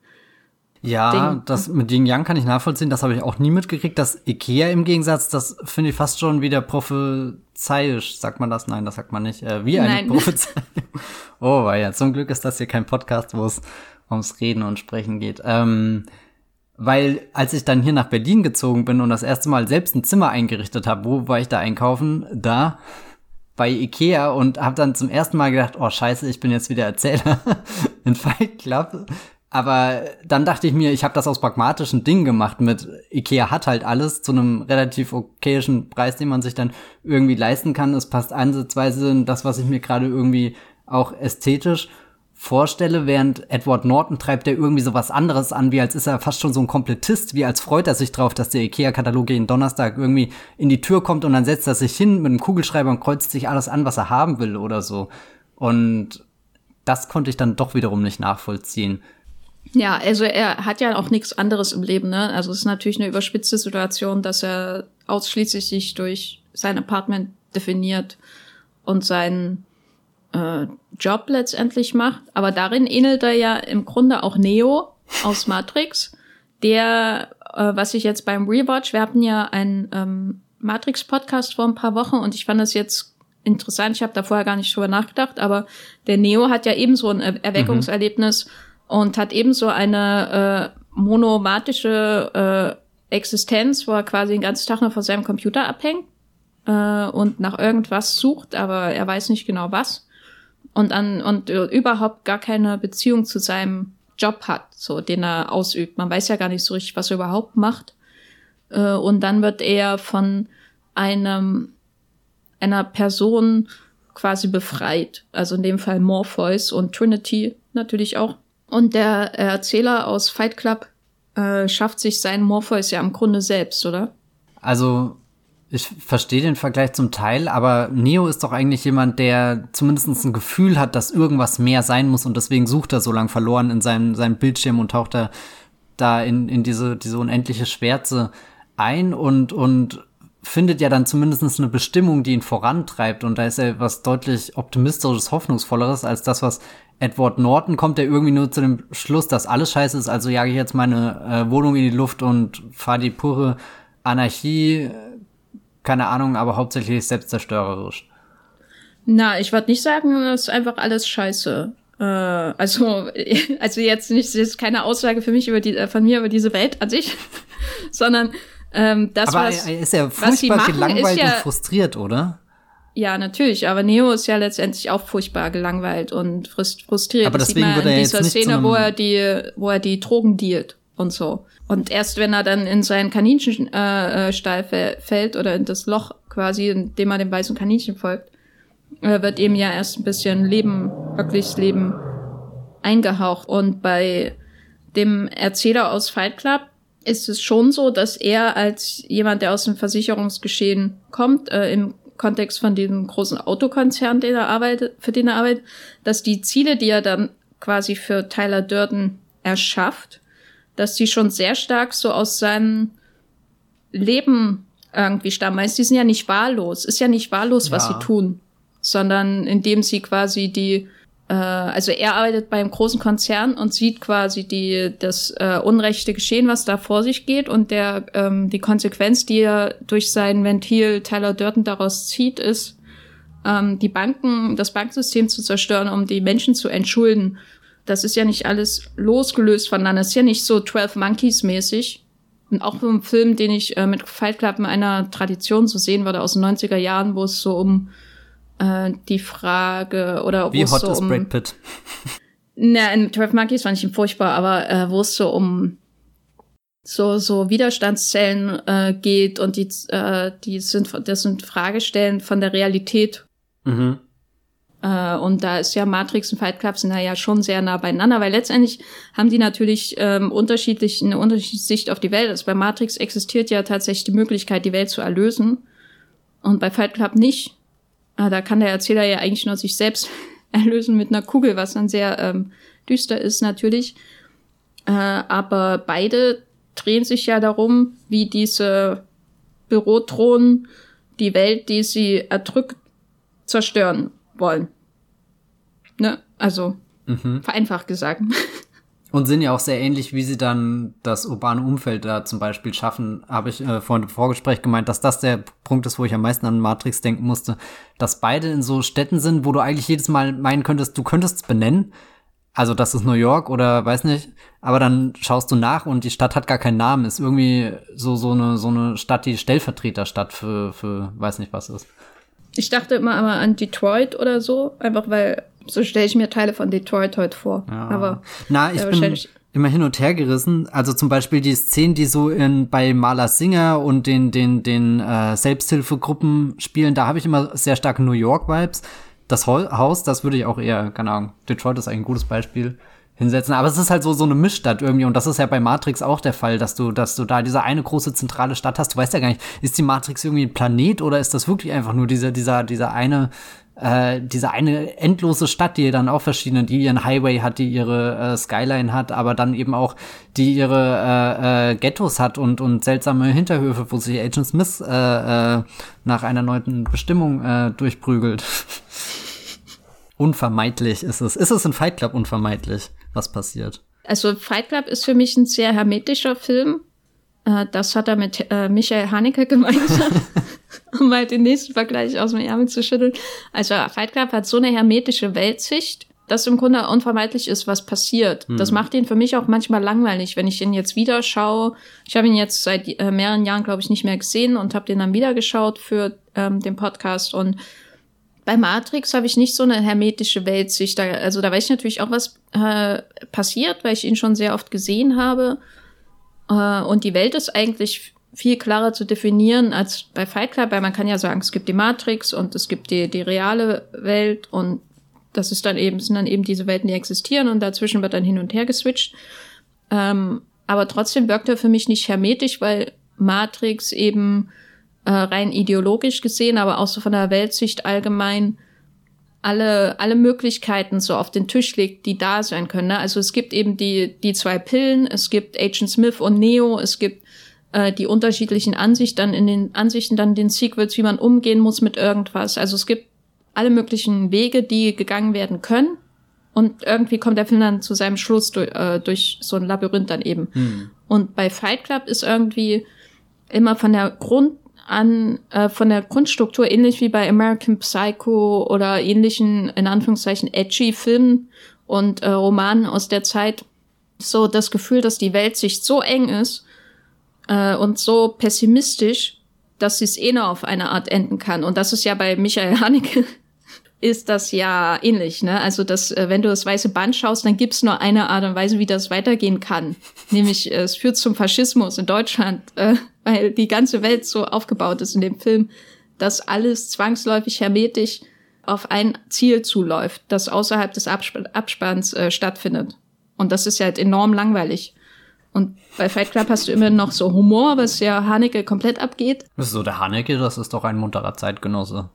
Ja, Ding. das mit Yin Yang kann ich nachvollziehen, das habe ich auch nie mitgekriegt. Das Ikea im Gegensatz, das finde ich fast schon wieder prophezeiisch. Sagt man das? Nein, das sagt man nicht. Äh, wie eine Nein. Prophezeiung. oh, weil ja, zum Glück ist das hier kein Podcast, wo es ums Reden und Sprechen geht. Ähm, weil als ich dann hier nach Berlin gezogen bin und das erste Mal selbst ein Zimmer eingerichtet habe, wo war ich da einkaufen? Da bei Ikea und habe dann zum ersten Mal gedacht, oh scheiße, ich bin jetzt wieder Erzähler in Fight Club. Aber dann dachte ich mir, ich habe das aus pragmatischen Dingen gemacht mit Ikea hat halt alles zu einem relativ okayischen Preis, den man sich dann irgendwie leisten kann. Es passt ansatzweise in das, was ich mir gerade irgendwie auch ästhetisch vorstelle, während Edward Norton treibt er irgendwie so was anderes an, wie als ist er fast schon so ein Komplettist, wie als freut er sich drauf, dass der IKEA-Katalog jeden Donnerstag irgendwie in die Tür kommt und dann setzt er sich hin mit einem Kugelschreiber und kreuzt sich alles an, was er haben will oder so. Und das konnte ich dann doch wiederum nicht nachvollziehen. Ja, also er hat ja auch nichts anderes im Leben, ne? Also es ist natürlich eine überspitzte Situation, dass er ausschließlich sich durch sein Apartment definiert und sein äh, Job letztendlich macht. Aber darin ähnelt er ja im Grunde auch Neo aus Matrix, der, äh, was ich jetzt beim Rewatch, wir hatten ja einen ähm, Matrix-Podcast vor ein paar Wochen und ich fand das jetzt interessant, ich habe da vorher gar nicht drüber nachgedacht, aber der Neo hat ja ebenso ein er Erweckungserlebnis mhm. Und hat ebenso eine äh, monomatische äh, Existenz, wo er quasi den ganzen Tag nur vor seinem Computer abhängt äh, und nach irgendwas sucht, aber er weiß nicht genau was. und an und äh, überhaupt gar keine Beziehung zu seinem Job hat, so den er ausübt. Man weiß ja gar nicht so richtig, was er überhaupt macht. Äh, und dann wird er von einem einer Person quasi befreit. Also in dem Fall Morpheus und Trinity natürlich auch. Und der Erzähler aus Fight Club äh, schafft sich seinen Morpheus ja im Grunde selbst, oder? Also ich verstehe den Vergleich zum Teil, aber Neo ist doch eigentlich jemand, der zumindest ein Gefühl hat, dass irgendwas mehr sein muss und deswegen sucht er so lang verloren in seinem, seinem Bildschirm und taucht da, da in, in diese, diese unendliche Schwärze ein und, und findet ja dann zumindest eine Bestimmung, die ihn vorantreibt. Und da ist er was deutlich optimistisches, hoffnungsvolleres als das, was Edward Norton kommt, der irgendwie nur zu dem Schluss, dass alles scheiße ist. Also jage ich jetzt meine äh, Wohnung in die Luft und fahre die pure Anarchie, keine Ahnung, aber hauptsächlich selbstzerstörerisch. Na, ich würde nicht sagen, das ist einfach alles scheiße. Äh, also, also jetzt nicht, ist keine Aussage für mich über die, äh, von mir über diese Welt an sich, sondern ähm, das, aber was, er ist ja furchtbar gelangweilt ja, und frustriert, oder? Ja, natürlich, aber Neo ist ja letztendlich auch furchtbar gelangweilt und frustriert. Aber das deswegen sieht man in dieser Szene, wo er die, wo er die Drogen dealt und so. Und erst wenn er dann in seinen Kaninchenstall äh, fällt oder in das Loch quasi, in dem er dem weißen Kaninchen folgt, äh, wird ihm ja erst ein bisschen Leben, wirkliches Leben eingehaucht. Und bei dem Erzähler aus Fight Club ist es schon so, dass er als jemand, der aus dem Versicherungsgeschehen kommt, äh, im Kontext von diesem großen Autokonzern, den er arbeitet, für den er arbeitet, dass die Ziele, die er dann quasi für Tyler Durden erschafft, dass die schon sehr stark so aus seinem Leben irgendwie stammen. Weil die sind ja nicht wahllos. Ist ja nicht wahllos, ja. was sie tun, sondern indem sie quasi die äh, also er arbeitet beim großen Konzern und sieht quasi die, das äh, unrechte Geschehen, was da vor sich geht und der, ähm, die Konsequenz, die er durch sein Ventil Tyler Durden daraus zieht, ist, ähm, die Banken, das Banksystem zu zerstören, um die Menschen zu entschulden. Das ist ja nicht alles losgelöst voneinander. Das ist ja nicht so 12 Monkeys mäßig. Und auch so ein Film, den ich äh, mit Fight Club in einer Tradition zu sehen würde aus den 90er Jahren, wo es so um äh, die Frage oder wie hot so ist um, Brad Pitt? Na, in 12 Monkeys fand ich ihn furchtbar, aber äh, wo es so um so so Widerstandszellen äh, geht und die äh, die sind das sind Fragestellen von der Realität. Mhm. Äh, und da ist ja Matrix und Fight Club sind da ja schon sehr nah beieinander, weil letztendlich haben die natürlich ähm, unterschiedlich eine unterschiedliche Sicht auf die Welt. Also bei Matrix existiert ja tatsächlich die Möglichkeit, die Welt zu erlösen und bei Fight Club nicht. Ah, da kann der Erzähler ja eigentlich nur sich selbst erlösen mit einer Kugel, was dann sehr ähm, düster ist natürlich. Äh, aber beide drehen sich ja darum, wie diese Bürodrohnen die Welt, die sie erdrückt, zerstören wollen. Ne? Also, mhm. vereinfacht gesagt. Und sind ja auch sehr ähnlich, wie sie dann das urbane Umfeld da zum Beispiel schaffen, habe ich äh, vorhin im Vorgespräch gemeint, dass das der Punkt ist, wo ich am meisten an Matrix denken musste, dass beide in so Städten sind, wo du eigentlich jedes Mal meinen könntest, du könntest es benennen, also das ist New York oder weiß nicht, aber dann schaust du nach und die Stadt hat gar keinen Namen, ist irgendwie so so eine so eine Stadt, die Stellvertreterstadt für für weiß nicht was ist. Ich dachte immer aber an Detroit oder so, einfach weil so stelle ich mir Teile von Detroit heute vor. Ja. Aber na, ich bin immer hin und her gerissen. Also zum Beispiel die Szenen, die so in bei Maler Singer und den den den äh, Selbsthilfegruppen spielen, da habe ich immer sehr starke New York Vibes. Das Haus, das würde ich auch eher, keine Ahnung, Detroit ist ein gutes Beispiel hinsetzen. Aber es ist halt so, so eine Mischstadt irgendwie. Und das ist ja bei Matrix auch der Fall, dass du, dass du da diese eine große zentrale Stadt hast. Du weißt ja gar nicht, ist die Matrix irgendwie ein Planet oder ist das wirklich einfach nur dieser, dieser, dieser eine, äh, diese eine endlose Stadt, die dann auch verschiedene, die ihren Highway hat, die ihre äh, Skyline hat, aber dann eben auch, die ihre äh, äh, Ghettos hat und, und seltsame Hinterhöfe, wo sich Agent Smith äh, äh, nach einer neuen Bestimmung äh, durchprügelt. unvermeidlich ist es. Ist es in Fight Club unvermeidlich? was passiert. Also Fight Club ist für mich ein sehr hermetischer Film. Äh, das hat er mit äh, Michael Haneke gemeinsam, um mal den nächsten Vergleich aus dem Ärmel zu schütteln. Also Fight Club hat so eine hermetische Weltsicht, dass im Grunde unvermeidlich ist, was passiert. Hm. Das macht ihn für mich auch manchmal langweilig, wenn ich ihn jetzt wieder schaue. Ich habe ihn jetzt seit äh, mehreren Jahren, glaube ich, nicht mehr gesehen und habe den dann wieder geschaut für ähm, den Podcast und bei Matrix habe ich nicht so eine hermetische Weltsicht. Da, also da weiß ich natürlich auch, was äh, passiert, weil ich ihn schon sehr oft gesehen habe. Äh, und die Welt ist eigentlich viel klarer zu definieren als bei Fight Club, weil man kann ja sagen, es gibt die Matrix und es gibt die, die reale Welt und das ist dann eben, sind dann eben diese Welten, die existieren und dazwischen wird dann hin und her geswitcht. Ähm, aber trotzdem wirkt er für mich nicht hermetisch, weil Matrix eben äh, rein ideologisch gesehen, aber auch so von der Weltsicht allgemein alle, alle Möglichkeiten so auf den Tisch legt, die da sein können. Ne? Also es gibt eben die, die zwei Pillen, es gibt Agent Smith und Neo, es gibt äh, die unterschiedlichen Ansichten, dann in den Ansichten dann den Sequels, wie man umgehen muss mit irgendwas. Also es gibt alle möglichen Wege, die gegangen werden können. Und irgendwie kommt der Film dann zu seinem Schluss durch, äh, durch so ein Labyrinth dann eben. Hm. Und bei Fight Club ist irgendwie immer von der Grund an, äh, von der Grundstruktur ähnlich wie bei American Psycho oder ähnlichen, in Anführungszeichen, edgy Filmen und äh, Romanen aus der Zeit, so das Gefühl, dass die Welt sich so eng ist äh, und so pessimistisch, dass sie es eh nur auf eine Art enden kann. Und das ist ja bei Michael Haneke ist das ja ähnlich, ne? Also dass, äh, wenn du das weiße Band schaust, dann gibt's nur eine Art und Weise, wie das weitergehen kann. Nämlich, äh, es führt zum Faschismus in Deutschland, äh, weil die ganze Welt so aufgebaut ist in dem Film, dass alles zwangsläufig hermetisch auf ein Ziel zuläuft, das außerhalb des Absp Abspanns äh, stattfindet. Und das ist ja halt enorm langweilig. Und bei Fight Club hast du immer noch so Humor, was ja Haneke komplett abgeht. Das ist so der Haneke, das ist doch ein munterer Zeitgenosse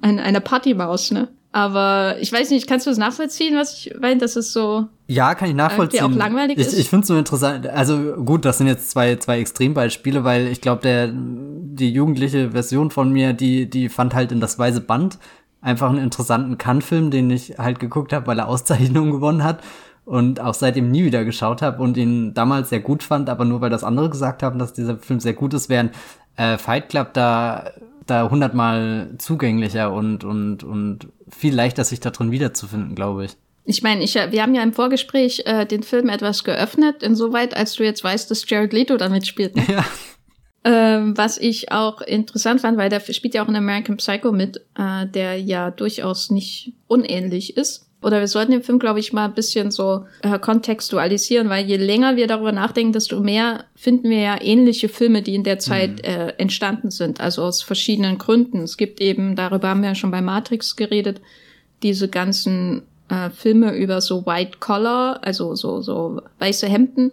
ein, eine Partymaus, ne? Aber ich weiß nicht, kannst du es nachvollziehen, was ich meine, dass es so ja, kann ich nachvollziehen. auch langweilig ich, ist. Ich finde es so interessant. Also gut, das sind jetzt zwei zwei Extrembeispiele, weil ich glaube, der die jugendliche Version von mir, die die fand halt in das weiße Band einfach einen interessanten Kann-Film, den ich halt geguckt habe, weil er Auszeichnungen gewonnen hat und auch seitdem nie wieder geschaut habe und ihn damals sehr gut fand, aber nur weil das andere gesagt haben, dass dieser Film sehr gut ist, während äh, Fight Club da da hundertmal zugänglicher und, und, und viel leichter sich da drin wiederzufinden, glaube ich. Ich meine, ich, wir haben ja im Vorgespräch äh, den Film etwas geöffnet, insoweit, als du jetzt weißt, dass Jared Leto damit spielt. Ne? Ja. Ähm, was ich auch interessant fand, weil der spielt ja auch in American Psycho mit, äh, der ja durchaus nicht unähnlich ist oder wir sollten den Film, glaube ich, mal ein bisschen so äh, kontextualisieren, weil je länger wir darüber nachdenken, desto mehr finden wir ja ähnliche Filme, die in der Zeit mhm. äh, entstanden sind, also aus verschiedenen Gründen. Es gibt eben, darüber haben wir ja schon bei Matrix geredet, diese ganzen äh, Filme über so White Collar, also so, so weiße Hemden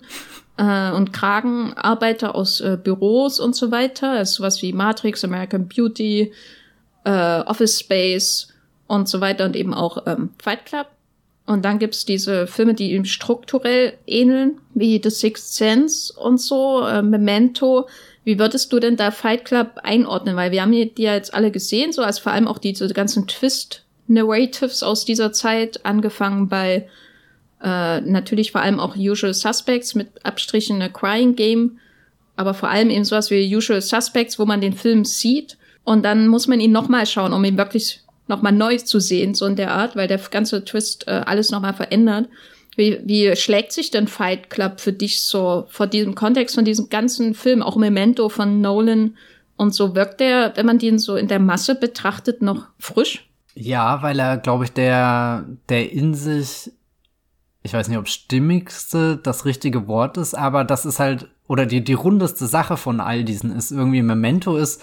äh, und Kragenarbeiter aus äh, Büros und so weiter. Das ist sowas wie Matrix, American Beauty, äh, Office Space und so weiter und eben auch ähm, Fight Club. Und dann gibt's diese Filme, die ihm strukturell ähneln, wie The Sixth Sense und so, äh, Memento. Wie würdest du denn da Fight Club einordnen? Weil wir haben die ja jetzt alle gesehen, so als vor allem auch diese ganzen Twist-Narratives aus dieser Zeit, angefangen bei äh, natürlich vor allem auch Usual Suspects mit Abstrichen eine Crying Game, aber vor allem eben sowas wie Usual Suspects, wo man den Film sieht und dann muss man ihn nochmal schauen, um ihn wirklich nochmal neu zu sehen, so in der Art, weil der ganze Twist äh, alles nochmal verändert. Wie, wie schlägt sich denn Fight Club für dich so vor diesem Kontext von diesem ganzen Film, auch Memento von Nolan und so wirkt der, wenn man den so in der Masse betrachtet, noch frisch? Ja, weil er, glaube ich, der, der in sich, ich weiß nicht, ob stimmigste das richtige Wort ist, aber das ist halt, oder die, die rundeste Sache von all diesen ist irgendwie Memento ist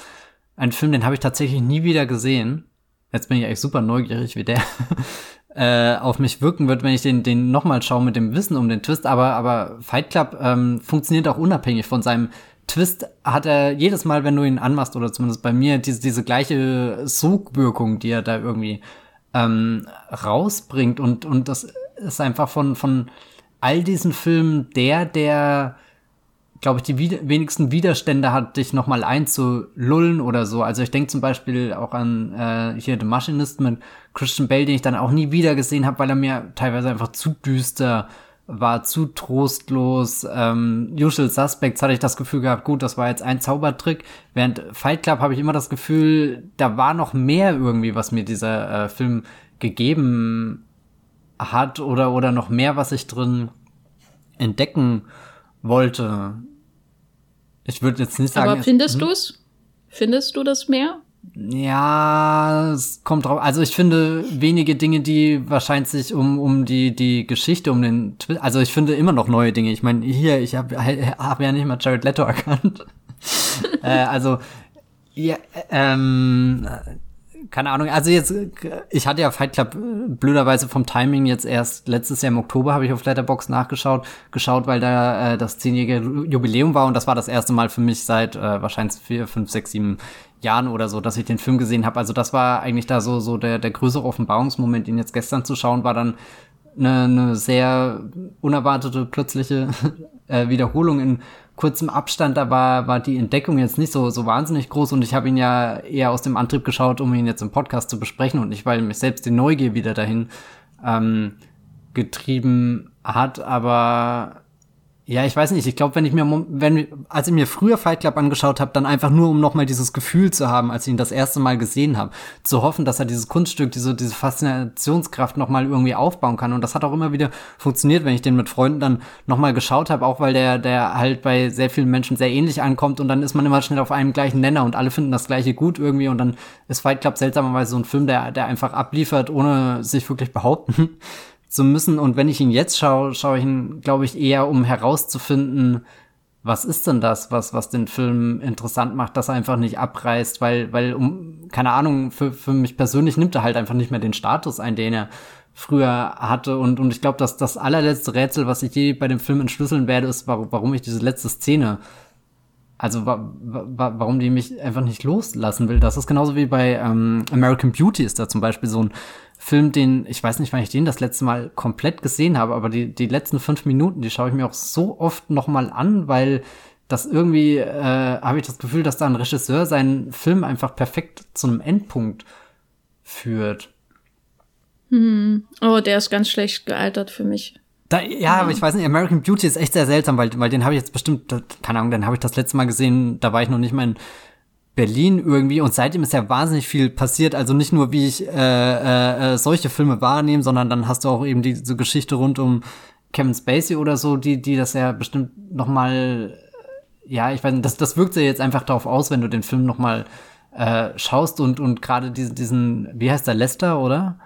ein Film, den habe ich tatsächlich nie wieder gesehen. Jetzt bin ich eigentlich super neugierig, wie der äh, auf mich wirken wird, wenn ich den, den nochmal schaue mit dem Wissen um den Twist. Aber, aber Fight Club ähm, funktioniert auch unabhängig von seinem Twist. Hat er jedes Mal, wenn du ihn anmachst, oder zumindest bei mir, diese, diese gleiche Sogwirkung, die er da irgendwie ähm, rausbringt. Und, und das ist einfach von, von all diesen Filmen der, der glaube ich, die wenigsten Widerstände hat, dich nochmal einzulullen oder so. Also ich denke zum Beispiel auch an äh, hier The Machinist mit Christian Bale, den ich dann auch nie wieder gesehen habe, weil er mir teilweise einfach zu düster war, zu trostlos. Ähm, Usual Suspects hatte ich das Gefühl gehabt, gut, das war jetzt ein Zaubertrick. Während Fight Club habe ich immer das Gefühl, da war noch mehr irgendwie, was mir dieser äh, Film gegeben hat oder, oder noch mehr, was ich drin entdecken wollte. Ich würde jetzt nicht sagen. Aber findest hm? du es? Findest du das mehr? Ja, es kommt drauf. Also ich finde wenige Dinge, die wahrscheinlich sich um, um die, die Geschichte, um den Twist. Also ich finde immer noch neue Dinge. Ich meine, hier, ich habe hab ja nicht mal Jared Leto erkannt. äh, also, ja, ähm, keine Ahnung, also jetzt, ich hatte ja Fight Club äh, blöderweise vom Timing jetzt erst letztes Jahr im Oktober habe ich auf Letterbox nachgeschaut, geschaut, weil da äh, das zehnjährige Jubiläum war und das war das erste Mal für mich seit äh, wahrscheinlich vier, fünf, sechs, sieben Jahren oder so, dass ich den Film gesehen habe. Also das war eigentlich da so so der der größere Offenbarungsmoment, ihn jetzt gestern zu schauen, war dann eine, eine sehr unerwartete plötzliche äh, Wiederholung in kurzem Abstand, da war, war die Entdeckung jetzt nicht so, so wahnsinnig groß und ich habe ihn ja eher aus dem Antrieb geschaut, um ihn jetzt im Podcast zu besprechen und nicht, weil mich selbst die Neugier wieder dahin ähm, getrieben hat, aber ja, ich weiß nicht. Ich glaube, wenn ich mir, wenn, als ich mir früher Fight Club angeschaut habe, dann einfach nur, um nochmal dieses Gefühl zu haben, als ich ihn das erste Mal gesehen habe, zu hoffen, dass er dieses Kunststück, diese, diese Faszinationskraft nochmal irgendwie aufbauen kann. Und das hat auch immer wieder funktioniert, wenn ich den mit Freunden dann nochmal geschaut habe, auch weil der, der halt bei sehr vielen Menschen sehr ähnlich ankommt und dann ist man immer schnell auf einem gleichen Nenner und alle finden das gleiche gut irgendwie und dann ist Fight Club seltsamerweise so ein Film, der, der einfach abliefert, ohne sich wirklich behaupten zu müssen. Und wenn ich ihn jetzt schaue, schaue ich ihn, glaube ich, eher, um herauszufinden, was ist denn das, was, was den Film interessant macht, dass er einfach nicht abreißt, weil, weil, um, keine Ahnung, für, für mich persönlich nimmt er halt einfach nicht mehr den Status ein, den er früher hatte. Und, und ich glaube, dass das allerletzte Rätsel, was ich je bei dem Film entschlüsseln werde, ist, warum, warum ich diese letzte Szene also wa wa warum die mich einfach nicht loslassen will. Das ist genauso wie bei ähm, American Beauty ist da zum Beispiel so ein Film, den, ich weiß nicht, wann ich den das letzte Mal komplett gesehen habe, aber die, die letzten fünf Minuten, die schaue ich mir auch so oft nochmal an, weil das irgendwie, äh, habe ich das Gefühl, dass da ein Regisseur seinen Film einfach perfekt zu einem Endpunkt führt. Hm. Oh, der ist ganz schlecht gealtert für mich. Da, ja, ja, aber ich weiß nicht, American Beauty ist echt sehr seltsam, weil, weil den habe ich jetzt bestimmt, keine Ahnung, den habe ich das letzte Mal gesehen, da war ich noch nicht mal in Berlin irgendwie und seitdem ist ja wahnsinnig viel passiert. Also nicht nur, wie ich äh, äh, äh, solche Filme wahrnehme, sondern dann hast du auch eben diese Geschichte rund um Kevin Spacey oder so, die, die das ja bestimmt noch mal, ja, ich weiß nicht, das, das wirkt sich jetzt einfach darauf aus, wenn du den Film noch mal äh, schaust und, und gerade diesen, diesen, wie heißt der, Lester, oder?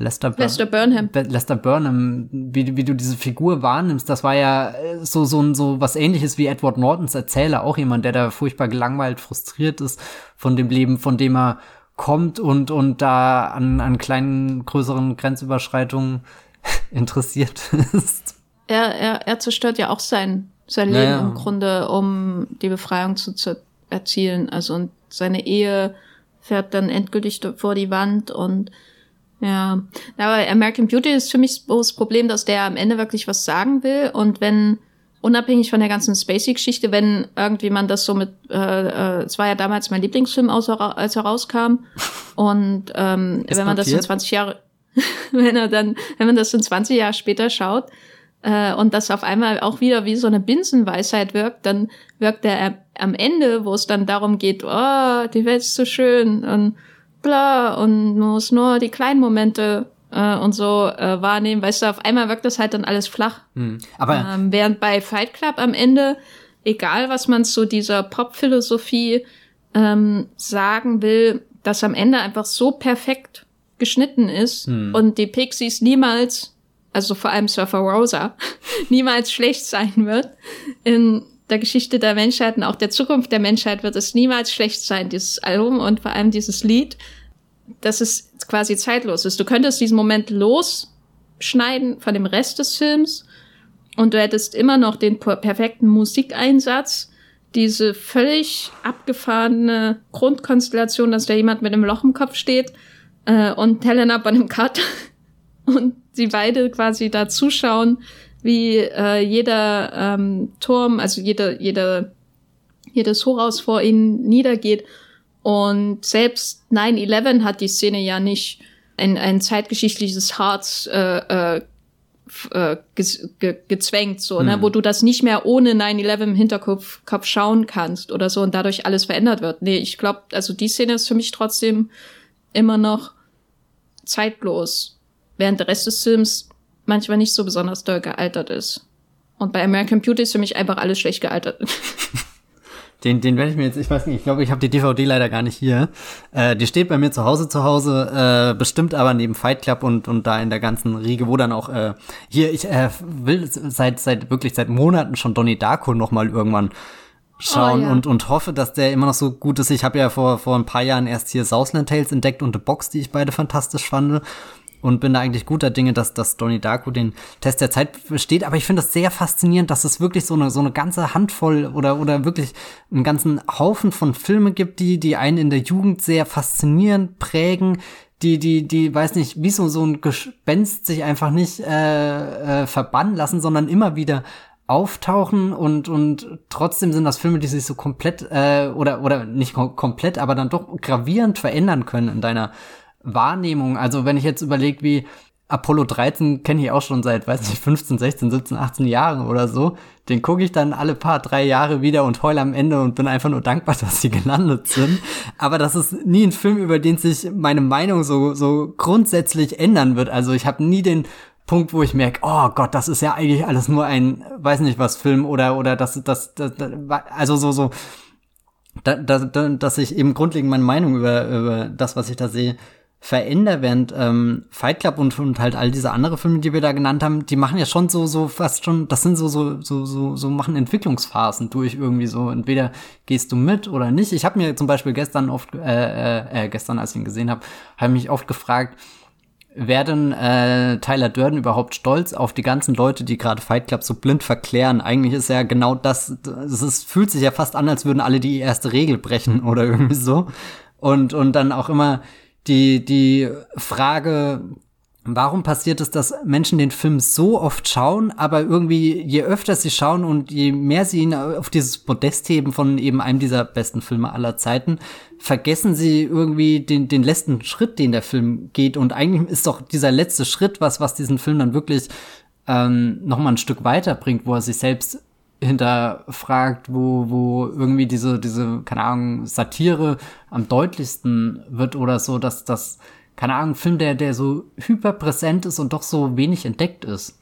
Lester, Bur Lester Burnham. Lester Burnham, wie, wie du diese Figur wahrnimmst, das war ja äh, so, so, so was ähnliches wie Edward Nortons Erzähler, auch jemand, der da furchtbar gelangweilt, frustriert ist von dem Leben, von dem er kommt und, und da an, an kleinen, größeren Grenzüberschreitungen interessiert ist. Er, er, er zerstört ja auch sein, sein Leben ja, ja. im Grunde, um die Befreiung zu, zu erzielen. Also und seine Ehe fährt dann endgültig vor die Wand und ja, aber American Beauty ist für mich das Problem, dass der am Ende wirklich was sagen will. Und wenn unabhängig von der ganzen Spacey-Geschichte, wenn irgendwie man das so mit, äh, äh, es war ja damals mein Lieblingsfilm, als er, als er rauskam. Und ähm, wenn man das in 20 Jahre, wenn er dann, wenn man das in 20 Jahre später schaut äh, und das auf einmal auch wieder wie so eine Binsenweisheit wirkt, dann wirkt er am Ende, wo es dann darum geht, oh, die Welt ist so schön und bla und muss nur die kleinen Momente äh, und so äh, wahrnehmen. Weißt du, auf einmal wirkt das halt dann alles flach. Hm. Aber ähm, während bei Fight Club am Ende, egal was man zu dieser Pop-Philosophie ähm, sagen will, dass am Ende einfach so perfekt geschnitten ist hm. und die Pixies niemals, also vor allem Surfer Rosa, niemals schlecht sein wird. In der Geschichte der Menschheit und auch der Zukunft der Menschheit wird es niemals schlecht sein, dieses Album und vor allem dieses Lied, dass es quasi zeitlos ist. Du könntest diesen Moment losschneiden von dem Rest des Films und du hättest immer noch den perfekten Musikeinsatz, diese völlig abgefahrene Grundkonstellation, dass da jemand mit einem Loch im Kopf steht äh, und Helena bei einem Cut und sie beide quasi da zuschauen, wie äh, jeder ähm, Turm, also jeder, jeder, jedes Hochhaus vor ihnen niedergeht. Und selbst 9-11 hat die Szene ja nicht ein, ein zeitgeschichtliches Harz äh, äh, äh, ge ge gezwängt, so, ne, mhm. ne, wo du das nicht mehr ohne 9-11 im Hinterkopf Kopf schauen kannst oder so und dadurch alles verändert wird. Nee, ich glaube, also die Szene ist für mich trotzdem immer noch zeitlos. Während der Rest des Films manchmal nicht so besonders doll gealtert ist. Und bei American Beauty ist für mich einfach alles schlecht gealtert. Den, den werde ich mir jetzt, ich weiß nicht, ich glaube, ich habe die DVD leider gar nicht hier. Äh, die steht bei mir zu Hause zu Hause, äh, bestimmt aber neben Fight Club und, und da in der ganzen Riege, wo dann auch äh, hier, ich äh, will seit, seit wirklich seit Monaten schon Donnie Darko noch mal irgendwann schauen oh, ja. und, und hoffe, dass der immer noch so gut ist. Ich habe ja vor, vor ein paar Jahren erst hier Southland Tales entdeckt und The Box, die ich beide fantastisch fand und bin da eigentlich guter Dinge, dass, dass Donnie Darko den Test der Zeit besteht. Aber ich finde das sehr faszinierend, dass es wirklich so eine, so eine ganze Handvoll oder, oder wirklich einen ganzen Haufen von Filme gibt, die, die einen in der Jugend sehr faszinierend prägen, die, die, die, weiß nicht, wie so, so ein Gespenst sich einfach nicht äh, äh, verbannen lassen, sondern immer wieder auftauchen und und trotzdem sind das Filme, die sich so komplett äh, oder oder nicht kom komplett, aber dann doch gravierend verändern können in deiner Wahrnehmung. Also wenn ich jetzt überlege, wie Apollo 13 kenne ich auch schon seit, weiß nicht, 15, 16, 17, 18 Jahren oder so. Den gucke ich dann alle paar, drei Jahre wieder und heule am Ende und bin einfach nur dankbar, dass sie gelandet sind. Aber das ist nie ein Film, über den sich meine Meinung so, so grundsätzlich ändern wird. Also ich habe nie den Punkt, wo ich merke, oh Gott, das ist ja eigentlich alles nur ein, weiß nicht was, Film oder, oder das, das, das, das also so, so, da, da, da, dass ich eben grundlegend meine Meinung über, über das, was ich da sehe, verändere, während ähm, Fight Club und, und halt all diese andere Filme, die wir da genannt haben, die machen ja schon so, so fast schon, das sind so, so, so, so, so machen Entwicklungsphasen durch irgendwie so. Entweder gehst du mit oder nicht. Ich habe mir zum Beispiel gestern oft, äh, äh, äh gestern, als ich ihn gesehen habe, habe mich oft gefragt, werden äh, Tyler Durden überhaupt stolz auf die ganzen Leute, die gerade Fight Club so blind verklären? Eigentlich ist ja genau das, es fühlt sich ja fast an, als würden alle die erste Regel brechen oder irgendwie so. Und, und dann auch immer die, die Frage, warum passiert es, dass Menschen den Film so oft schauen, aber irgendwie je öfter sie schauen und je mehr sie ihn auf dieses Podest heben von eben einem dieser besten Filme aller Zeiten, vergessen sie irgendwie den, den letzten Schritt, den der Film geht. Und eigentlich ist doch dieser letzte Schritt was, was diesen Film dann wirklich ähm, noch mal ein Stück weiterbringt, wo er sich selbst hinterfragt, wo, wo irgendwie diese, diese, keine Ahnung, Satire am deutlichsten wird oder so, dass das, keine Ahnung, Film, der, der so hyperpräsent ist und doch so wenig entdeckt ist.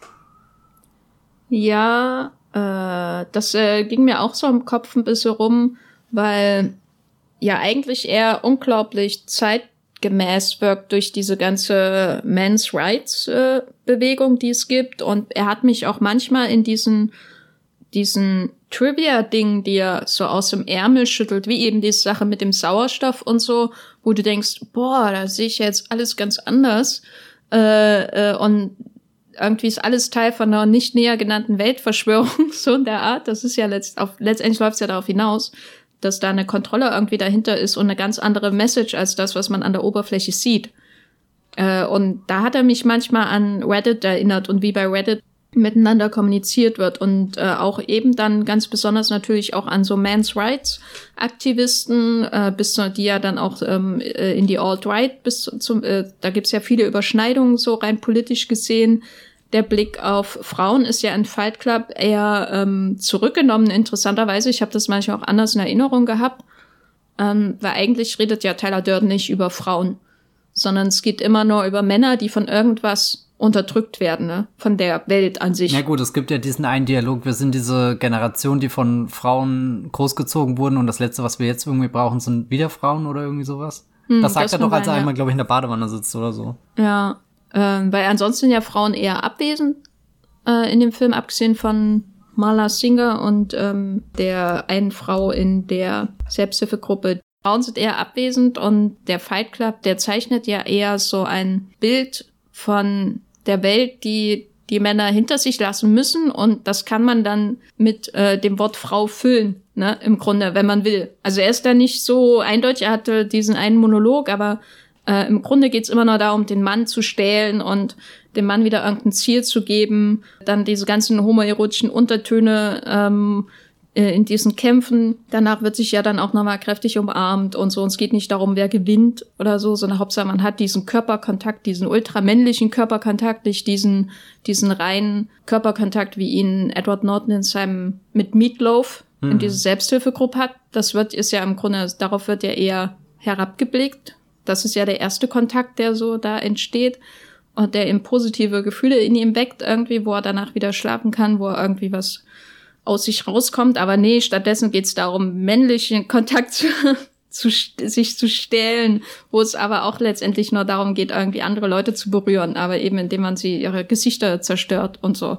Ja, äh, das äh, ging mir auch so im Kopf ein bisschen rum, weil ja eigentlich eher unglaublich zeitgemäß wirkt durch diese ganze Men's Rights äh, Bewegung, die es gibt. Und er hat mich auch manchmal in diesen diesen Trivia-Ding, die er so aus dem Ärmel schüttelt, wie eben die Sache mit dem Sauerstoff und so, wo du denkst, boah, da sehe ich jetzt alles ganz anders. Äh, äh, und irgendwie ist alles Teil von einer nicht näher genannten Weltverschwörung, so in der Art. Das ist ja letzt, auf, letztendlich läuft es ja darauf hinaus, dass da eine Kontrolle irgendwie dahinter ist und eine ganz andere Message als das, was man an der Oberfläche sieht. Äh, und da hat er mich manchmal an Reddit erinnert und wie bei Reddit miteinander kommuniziert wird und äh, auch eben dann ganz besonders natürlich auch an so Men's Rights Aktivisten, äh, bis zu, die ja dann auch ähm, äh, in die Alt-Right bis zum, äh, da gibt's ja viele Überschneidungen so rein politisch gesehen. Der Blick auf Frauen ist ja in Fight Club eher ähm, zurückgenommen, interessanterweise. Ich habe das manchmal auch anders in Erinnerung gehabt, ähm, weil eigentlich redet ja Tyler Durden nicht über Frauen, sondern es geht immer nur über Männer, die von irgendwas unterdrückt werden, ne? Von der Welt an sich. Ja gut, es gibt ja diesen einen Dialog, wir sind diese Generation, die von Frauen großgezogen wurden und das letzte, was wir jetzt irgendwie brauchen, sind wieder Frauen oder irgendwie sowas. Hm, das sagt das er doch, als er einmal, glaube ich, in der Badewanne sitzt oder so. Ja, äh, weil ansonsten ja Frauen eher abwesend äh, in dem Film, abgesehen von Marla Singer und ähm, der einen Frau in der Selbsthilfegruppe. Frauen sind eher abwesend und der Fight Club, der zeichnet ja eher so ein Bild von der Welt, die die Männer hinter sich lassen müssen. Und das kann man dann mit äh, dem Wort Frau füllen, ne, im Grunde, wenn man will. Also er ist da nicht so eindeutig, er hatte diesen einen Monolog, aber äh, im Grunde geht's immer nur darum, den Mann zu stählen und dem Mann wieder irgendein Ziel zu geben, dann diese ganzen homoerotischen Untertöne ähm, äh, in diesen Kämpfen. Danach wird sich ja dann auch nochmal kräftig umarmt und so. Und es geht nicht darum, wer gewinnt oder so, sondern Hauptsache man hat diesen Körperkontakt, diesen ultramännlichen Körperkontakt, nicht diesen, diesen reinen Körperkontakt, wie ihn Edward Norton in seinem mit Meatloaf mhm. in diese Selbsthilfegruppe hat. Das wird, ist ja im Grunde, darauf wird ja eher herabgeblickt. Das ist ja der erste Kontakt, der so da entsteht und der ihm positive Gefühle in ihm weckt irgendwie, wo er danach wieder schlafen kann, wo er irgendwie was aus sich rauskommt. Aber nee, stattdessen geht es darum, männlichen Kontakt zu, zu, sich zu stehlen, wo es aber auch letztendlich nur darum geht, irgendwie andere Leute zu berühren, aber eben indem man sie ihre Gesichter zerstört und so.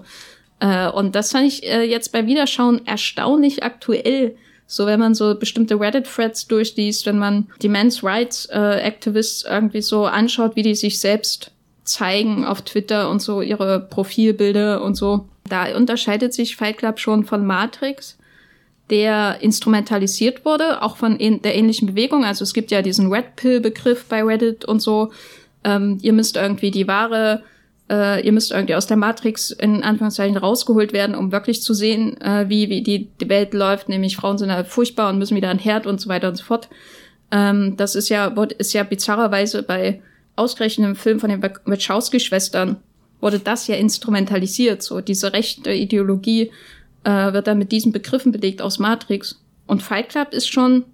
Äh, und das fand ich äh, jetzt beim Wiederschauen erstaunlich aktuell. So, wenn man so bestimmte Reddit-Threads durchliest, wenn man die Men's Rights äh, Activists irgendwie so anschaut, wie die sich selbst zeigen auf Twitter und so ihre Profilbilder und so. Da unterscheidet sich Fight Club schon von Matrix, der instrumentalisiert wurde, auch von der ähnlichen Bewegung. Also es gibt ja diesen Red Pill-Begriff bei Reddit und so. Ähm, ihr müsst irgendwie die wahre, äh, ihr müsst irgendwie aus der Matrix in Anführungszeichen rausgeholt werden, um wirklich zu sehen, äh, wie, wie die, die Welt läuft. Nämlich Frauen sind halt furchtbar und müssen wieder an Herd und so weiter und so fort. Ähm, das ist ja, ist ja bizarrerweise bei ausgerechnet im Film von den Wachowski-Schwestern wurde das ja instrumentalisiert. So diese rechte Ideologie äh, wird dann mit diesen Begriffen belegt aus Matrix. Und Fight Club ist schon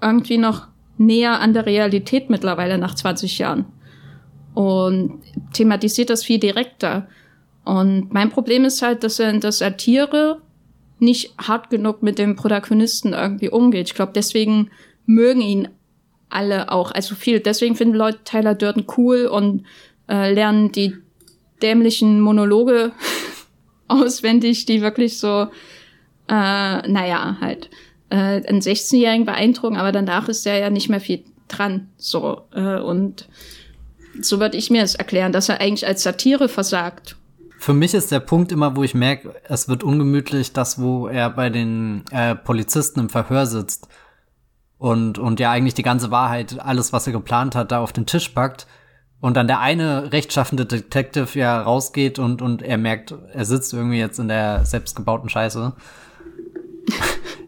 irgendwie noch näher an der Realität mittlerweile nach 20 Jahren. Und thematisiert das viel direkter. Und mein Problem ist halt, dass er in der Satire nicht hart genug mit dem Protagonisten irgendwie umgeht. Ich glaube, deswegen mögen ihn alle auch, also viel. Deswegen finden Leute Tyler Durden cool und äh, lernen die dämlichen Monologe auswendig, die wirklich so, äh, naja, halt, äh, einen 16-Jährigen beeindrucken, aber danach ist ja ja nicht mehr viel dran. So, äh, und so würde ich mir es erklären, dass er eigentlich als Satire versagt. Für mich ist der Punkt immer, wo ich merke, es wird ungemütlich, das, wo er bei den äh, Polizisten im Verhör sitzt und, und ja eigentlich die ganze Wahrheit, alles, was er geplant hat, da auf den Tisch packt. Und dann der eine rechtschaffende Detective ja rausgeht und, und er merkt, er sitzt irgendwie jetzt in der selbstgebauten Scheiße.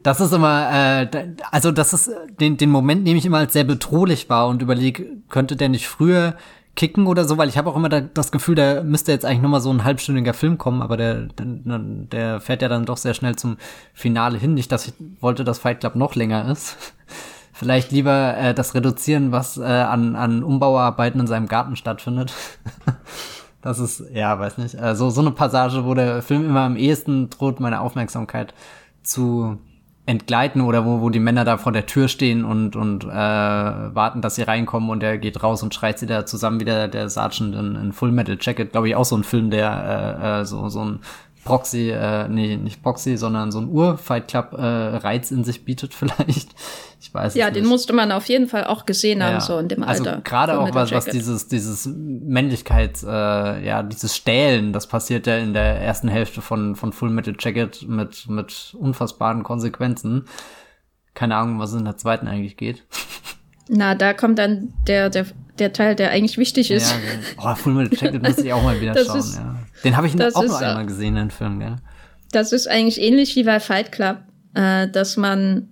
Das ist immer, äh, also das ist, den, den Moment nehme ich immer als sehr bedrohlich wahr und überlege, könnte der nicht früher kicken oder so, weil ich habe auch immer da, das Gefühl, da müsste jetzt eigentlich noch mal so ein halbstündiger Film kommen, aber der, der, der fährt ja dann doch sehr schnell zum Finale hin. Nicht, dass ich wollte, dass Fight Club noch länger ist. Vielleicht lieber äh, das reduzieren, was äh, an, an Umbauarbeiten in seinem Garten stattfindet. das ist, ja, weiß nicht. Äh, so, so eine Passage, wo der Film immer am ehesten droht, meine Aufmerksamkeit zu entgleiten oder wo, wo die Männer da vor der Tür stehen und, und äh, warten, dass sie reinkommen und er geht raus und schreit sie da zusammen wieder der Sergeant in, in Full Metal Jacket, glaube ich, auch so ein Film, der äh, äh, so, so ein Proxy, äh, nee, nicht Proxy, sondern so ein Ur-Fight Club äh, Reiz in sich bietet vielleicht. Ich weiß Ja, den musste man auf jeden Fall auch gesehen haben, ja. so in dem also Alter. Also gerade auch was, was dieses, dieses Männlichkeits, äh, ja, dieses Stählen, das passiert ja in der ersten Hälfte von, von Full Metal Jacket mit, mit unfassbaren Konsequenzen. Keine Ahnung, was in der zweiten eigentlich geht. Na, da kommt dann der, der, der Teil, der eigentlich wichtig ist. Ja, oh, Full Metal Jacket muss ich auch mal wieder schauen, ist, ja. Den habe ich auch noch einmal gesehen, den Film, gell? Das ist eigentlich ähnlich wie bei Fight Club, äh, dass man,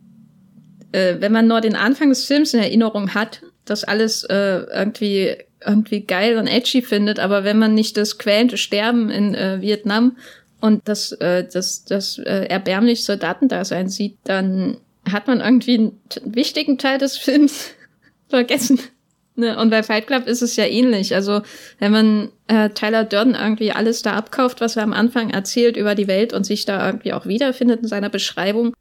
äh, wenn man nur den Anfang des Films in Erinnerung hat, das alles äh, irgendwie irgendwie geil und edgy findet, aber wenn man nicht das quälende Sterben in äh, Vietnam und das, äh, das, das äh, erbärmliche Soldatendasein sieht, dann hat man irgendwie einen wichtigen Teil des Films vergessen. Ne? Und bei Fight Club ist es ja ähnlich. Also wenn man äh, Tyler Durden irgendwie alles da abkauft, was er am Anfang erzählt über die Welt und sich da irgendwie auch wiederfindet in seiner Beschreibung,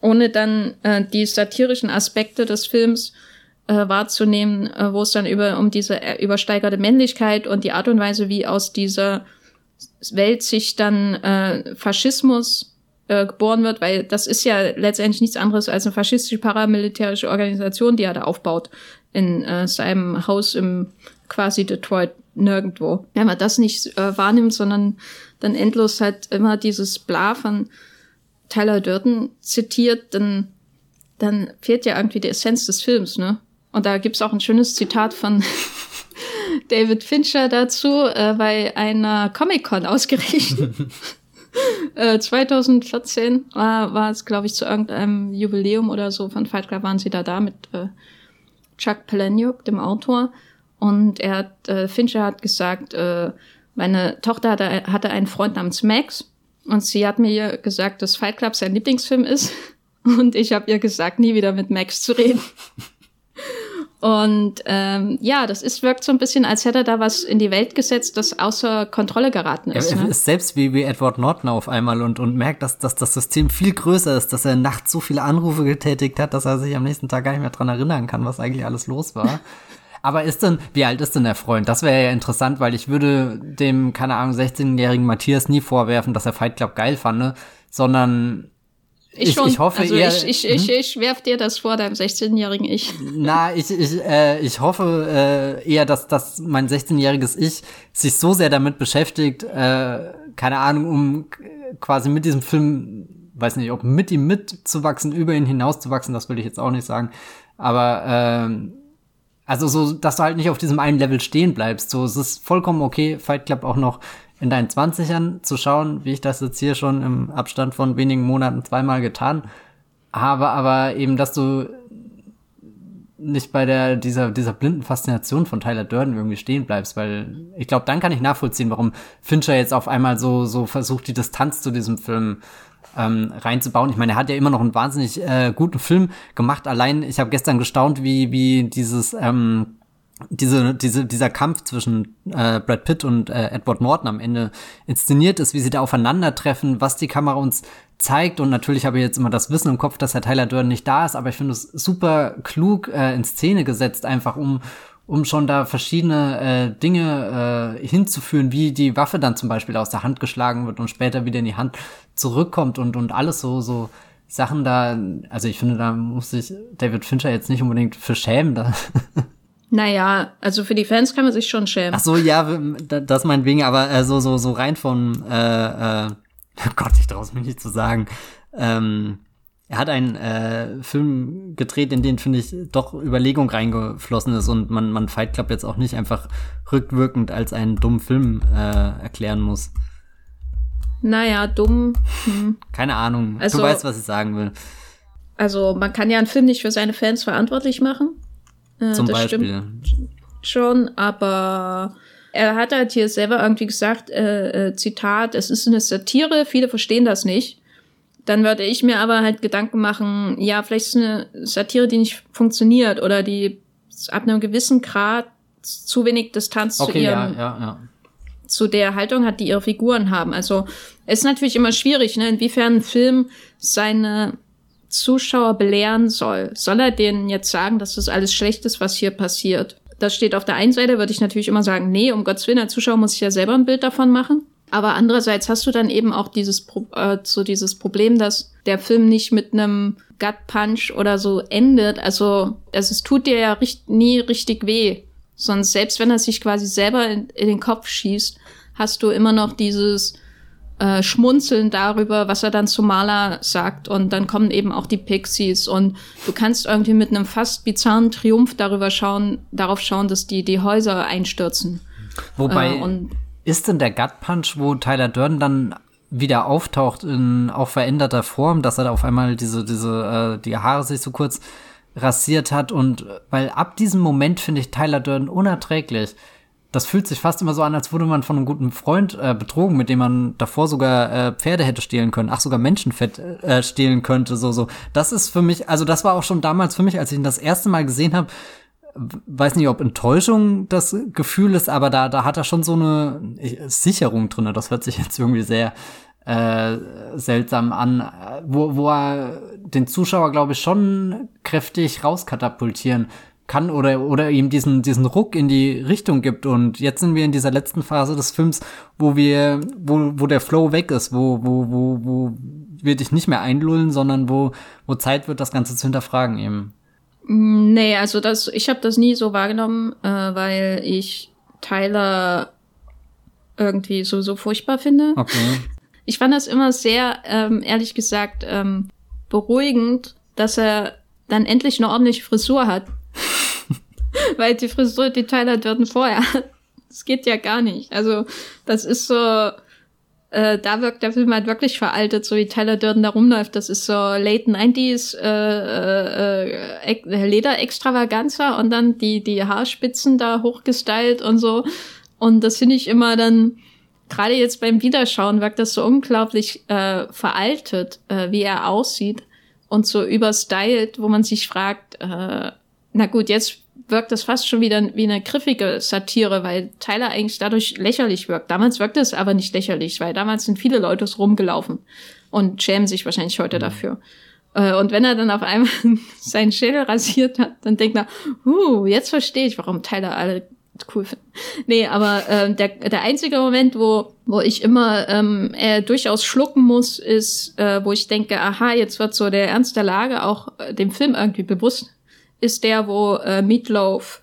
ohne dann äh, die satirischen Aspekte des Films äh, wahrzunehmen, äh, wo es dann über um diese äh, übersteigerte Männlichkeit und die Art und Weise, wie aus dieser Welt sich dann äh, Faschismus äh, geboren wird, weil das ist ja letztendlich nichts anderes als eine faschistische paramilitärische Organisation, die er da aufbaut in äh, seinem Haus im quasi Detroit nirgendwo. Wenn man das nicht äh, wahrnimmt, sondern dann endlos halt immer dieses Bla von Tyler Durden zitiert, dann, dann fehlt ja irgendwie die Essenz des Films, ne? Und da gibt's auch ein schönes Zitat von David Fincher dazu, äh, bei einer Comic-Con ausgerichtet. 2014 äh, war, war es, glaube ich, zu irgendeinem Jubiläum oder so von Fight Club waren sie da da mit äh, Chuck Palahniuk, dem Autor. Und er hat, äh, Fincher hat gesagt, äh, meine Tochter hatte, hatte einen Freund namens Max und sie hat mir gesagt, dass Fight Club sein Lieblingsfilm ist. Und ich habe ihr gesagt, nie wieder mit Max zu reden. Und ähm, ja, das ist wirkt so ein bisschen, als hätte er da was in die Welt gesetzt, das außer Kontrolle geraten ist. Er, ne? ist selbst wie, wie Edward Norton auf einmal und, und merkt, dass, dass das System viel größer ist, dass er nachts so viele Anrufe getätigt hat, dass er sich am nächsten Tag gar nicht mehr dran erinnern kann, was eigentlich alles los war. Aber ist denn, wie alt ist denn der Freund? Das wäre ja interessant, weil ich würde dem, keine Ahnung, 16-jährigen Matthias nie vorwerfen, dass er Fight Club geil fand, sondern ich, ich, schon. ich hoffe also eher. ich, ich, ich, ich werf dir das vor, deinem 16-jährigen Ich. Na, ich, ich, äh, ich hoffe äh, eher, dass, dass mein 16-jähriges Ich sich so sehr damit beschäftigt, äh, keine Ahnung, um quasi mit diesem Film, weiß nicht, ob mit ihm mitzuwachsen, über ihn hinauszuwachsen, das will ich jetzt auch nicht sagen. Aber ähm, also so, dass du halt nicht auf diesem einen Level stehen bleibst. So, es ist vollkommen okay, Fight Club auch noch in deinen Zwanzigern zu schauen, wie ich das jetzt hier schon im Abstand von wenigen Monaten zweimal getan habe, aber eben, dass du nicht bei der dieser dieser blinden Faszination von Tyler Durden irgendwie stehen bleibst, weil ich glaube, dann kann ich nachvollziehen, warum Fincher jetzt auf einmal so so versucht, die Distanz zu diesem Film ähm, reinzubauen. Ich meine, er hat ja immer noch einen wahnsinnig äh, guten Film gemacht. Allein, ich habe gestern gestaunt, wie wie dieses ähm, diese, diese, dieser Kampf zwischen äh, Brad Pitt und äh, Edward Norton am Ende inszeniert ist, wie sie da aufeinandertreffen, was die Kamera uns zeigt. Und natürlich habe ich jetzt immer das Wissen im Kopf, dass Herr Tyler Durden nicht da ist, aber ich finde es super klug äh, in Szene gesetzt, einfach um, um schon da verschiedene äh, Dinge äh, hinzuführen, wie die Waffe dann zum Beispiel aus der Hand geschlagen wird und später wieder in die Hand zurückkommt und, und alles so, so Sachen da, also ich finde, da muss sich David Fincher jetzt nicht unbedingt für schämen. Da Naja, also für die Fans kann man sich schon schämen. Ach so, ja, das meinetwegen, aber äh, so, so, so rein von, äh, äh, oh Gott, ich traue es mir nicht zu sagen. Ähm, er hat einen äh, Film gedreht, in den, finde ich, doch Überlegung reingeflossen ist und man, man Fight Club jetzt auch nicht einfach rückwirkend als einen dummen Film äh, erklären muss. Naja, dumm. Hm. Keine Ahnung. Also, du weißt, was ich sagen will. Also, man kann ja einen Film nicht für seine Fans verantwortlich machen. Äh, Zum das Beispiel. Stimmt schon, aber er hat halt hier selber irgendwie gesagt, äh, äh, Zitat, es ist eine Satire, viele verstehen das nicht. Dann würde ich mir aber halt Gedanken machen, ja, vielleicht ist es eine Satire, die nicht funktioniert oder die ab einem gewissen Grad zu wenig Distanz okay, zu ihrem, ja, ja, ja. zu der Haltung hat, die ihre Figuren haben. Also es ist natürlich immer schwierig, ne, inwiefern ein Film seine Zuschauer belehren soll. Soll er denen jetzt sagen, dass das alles schlecht ist, was hier passiert? Das steht auf der einen Seite, würde ich natürlich immer sagen, nee, um Gottes Willen, der Zuschauer muss sich ja selber ein Bild davon machen. Aber andererseits hast du dann eben auch dieses, äh, so dieses Problem, dass der Film nicht mit einem Gut Punch oder so endet. Also, also es tut dir ja richt nie richtig weh. Sonst, selbst wenn er sich quasi selber in, in den Kopf schießt, hast du immer noch dieses, äh, schmunzeln darüber, was er dann zu Maler sagt. Und dann kommen eben auch die Pixies. Und du kannst irgendwie mit einem fast bizarren Triumph darüber schauen, darauf schauen, dass die, die Häuser einstürzen. Wobei, Äh, und ist denn der Gut Punch, wo Tyler Durden dann wieder auftaucht in auch veränderter Form, dass er da auf einmal diese, diese, äh, die Haare sich so kurz rasiert hat und weil ab diesem Moment finde ich Tyler Durden unerträglich. Das fühlt sich fast immer so an, als wurde man von einem guten Freund äh, betrogen, mit dem man davor sogar äh, Pferde hätte stehlen können, ach sogar Menschenfett äh, stehlen könnte, so so. Das ist für mich, also das war auch schon damals für mich, als ich ihn das erste Mal gesehen habe, weiß nicht, ob Enttäuschung das Gefühl ist, aber da, da hat er schon so eine Sicherung drinne. Das hört sich jetzt irgendwie sehr äh, seltsam an, wo, wo er den Zuschauer, glaube ich, schon kräftig rauskatapultieren kann oder, oder ihm diesen, diesen Ruck in die Richtung gibt. Und jetzt sind wir in dieser letzten Phase des Films, wo wir, wo, wo der Flow weg ist, wo, wo, wo, wo wir dich nicht mehr einlullen, sondern wo, wo Zeit wird, das Ganze zu hinterfragen eben. Nee, also das, ich habe das nie so wahrgenommen, äh, weil ich Tyler irgendwie so, so furchtbar finde. Okay. Ich fand das immer sehr, ähm, ehrlich gesagt, ähm, beruhigend, dass er dann endlich eine ordentliche Frisur hat. weil die Frisur, die Tyler Durden vorher das geht ja gar nicht. Also das ist so, äh, da wirkt der Film halt wirklich veraltet, so wie Tyler Durden da rumläuft. Das ist so late 90s äh, äh, äh, Leder-Extravaganza und dann die, die Haarspitzen da hochgestylt und so. Und das finde ich immer dann, gerade jetzt beim Wiederschauen, wirkt das so unglaublich äh, veraltet, äh, wie er aussieht und so überstylt, wo man sich fragt, äh, na gut, jetzt wirkt es fast schon wieder wie eine griffige Satire, weil Tyler eigentlich dadurch lächerlich wirkt. Damals wirkte es aber nicht lächerlich, weil damals sind viele Leute rumgelaufen und schämen sich wahrscheinlich heute mhm. dafür. Äh, und wenn er dann auf einmal seinen Schädel rasiert hat, dann denkt er, uh, jetzt verstehe ich, warum Tyler alle cool finden. Nee, aber äh, der, der einzige Moment, wo, wo ich immer ähm, äh, durchaus schlucken muss, ist, äh, wo ich denke, aha, jetzt wird so der Ernst der Lage auch äh, dem Film irgendwie bewusst ist der, wo äh, Meatloaf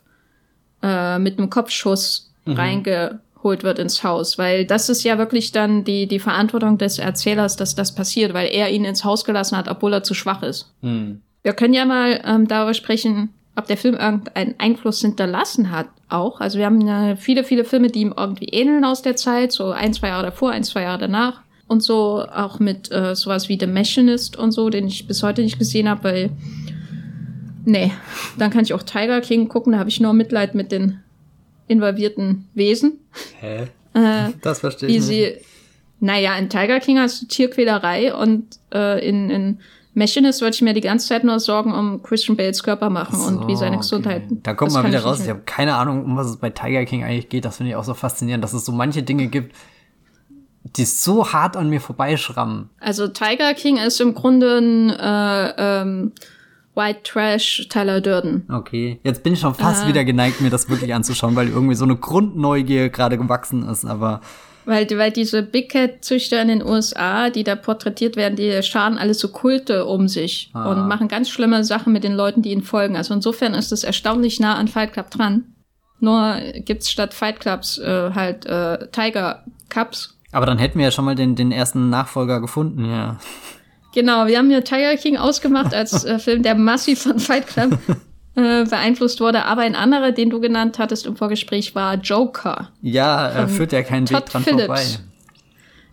äh, mit einem Kopfschuss mhm. reingeholt wird ins Haus, weil das ist ja wirklich dann die, die Verantwortung des Erzählers, dass das passiert, weil er ihn ins Haus gelassen hat, obwohl er zu schwach ist. Mhm. Wir können ja mal ähm, darüber sprechen, ob der Film irgendeinen Einfluss hinterlassen hat auch. Also wir haben ja viele, viele Filme, die ihm irgendwie ähneln aus der Zeit, so ein, zwei Jahre davor, ein, zwei Jahre danach. Und so auch mit äh, sowas wie The Machinist und so, den ich bis heute nicht gesehen habe, weil Nee, dann kann ich auch Tiger King gucken, da habe ich nur Mitleid mit den involvierten Wesen. Hä? Äh, das verstehe ich nicht. Sie, naja, in Tiger King hast du Tierquälerei und äh, in, in Machinist würde ich mir die ganze Zeit nur Sorgen um Christian Bales Körper machen so, und wie seine Gesundheit. Okay. Da kommt man wieder raus. Ich habe keine Ahnung, um was es bei Tiger King eigentlich geht. Das finde ich auch so faszinierend, dass es so manche Dinge gibt, die so hart an mir vorbeischrammen. Also Tiger King ist im Grunde ein äh, ähm, White Trash Tyler Durden. Okay, jetzt bin ich schon fast äh, wieder geneigt, mir das wirklich anzuschauen, weil irgendwie so eine Grundneugier gerade gewachsen ist, aber weil, weil diese Big Cat Züchter in den USA, die da porträtiert werden, die scharen alles so Kulte um sich ah. und machen ganz schlimme Sachen mit den Leuten, die ihnen folgen. Also insofern ist es erstaunlich nah an Fight Club dran. Nur gibt's statt Fight Clubs äh, halt äh, Tiger Cups. Aber dann hätten wir ja schon mal den, den ersten Nachfolger gefunden, ja. Genau, wir haben hier Tiger King ausgemacht als äh, Film, der massiv von Fight Club äh, beeinflusst wurde. Aber ein anderer, den du genannt hattest im Vorgespräch, war Joker. Ja, er führt ja keinen Todd Weg dran Phillips. vorbei.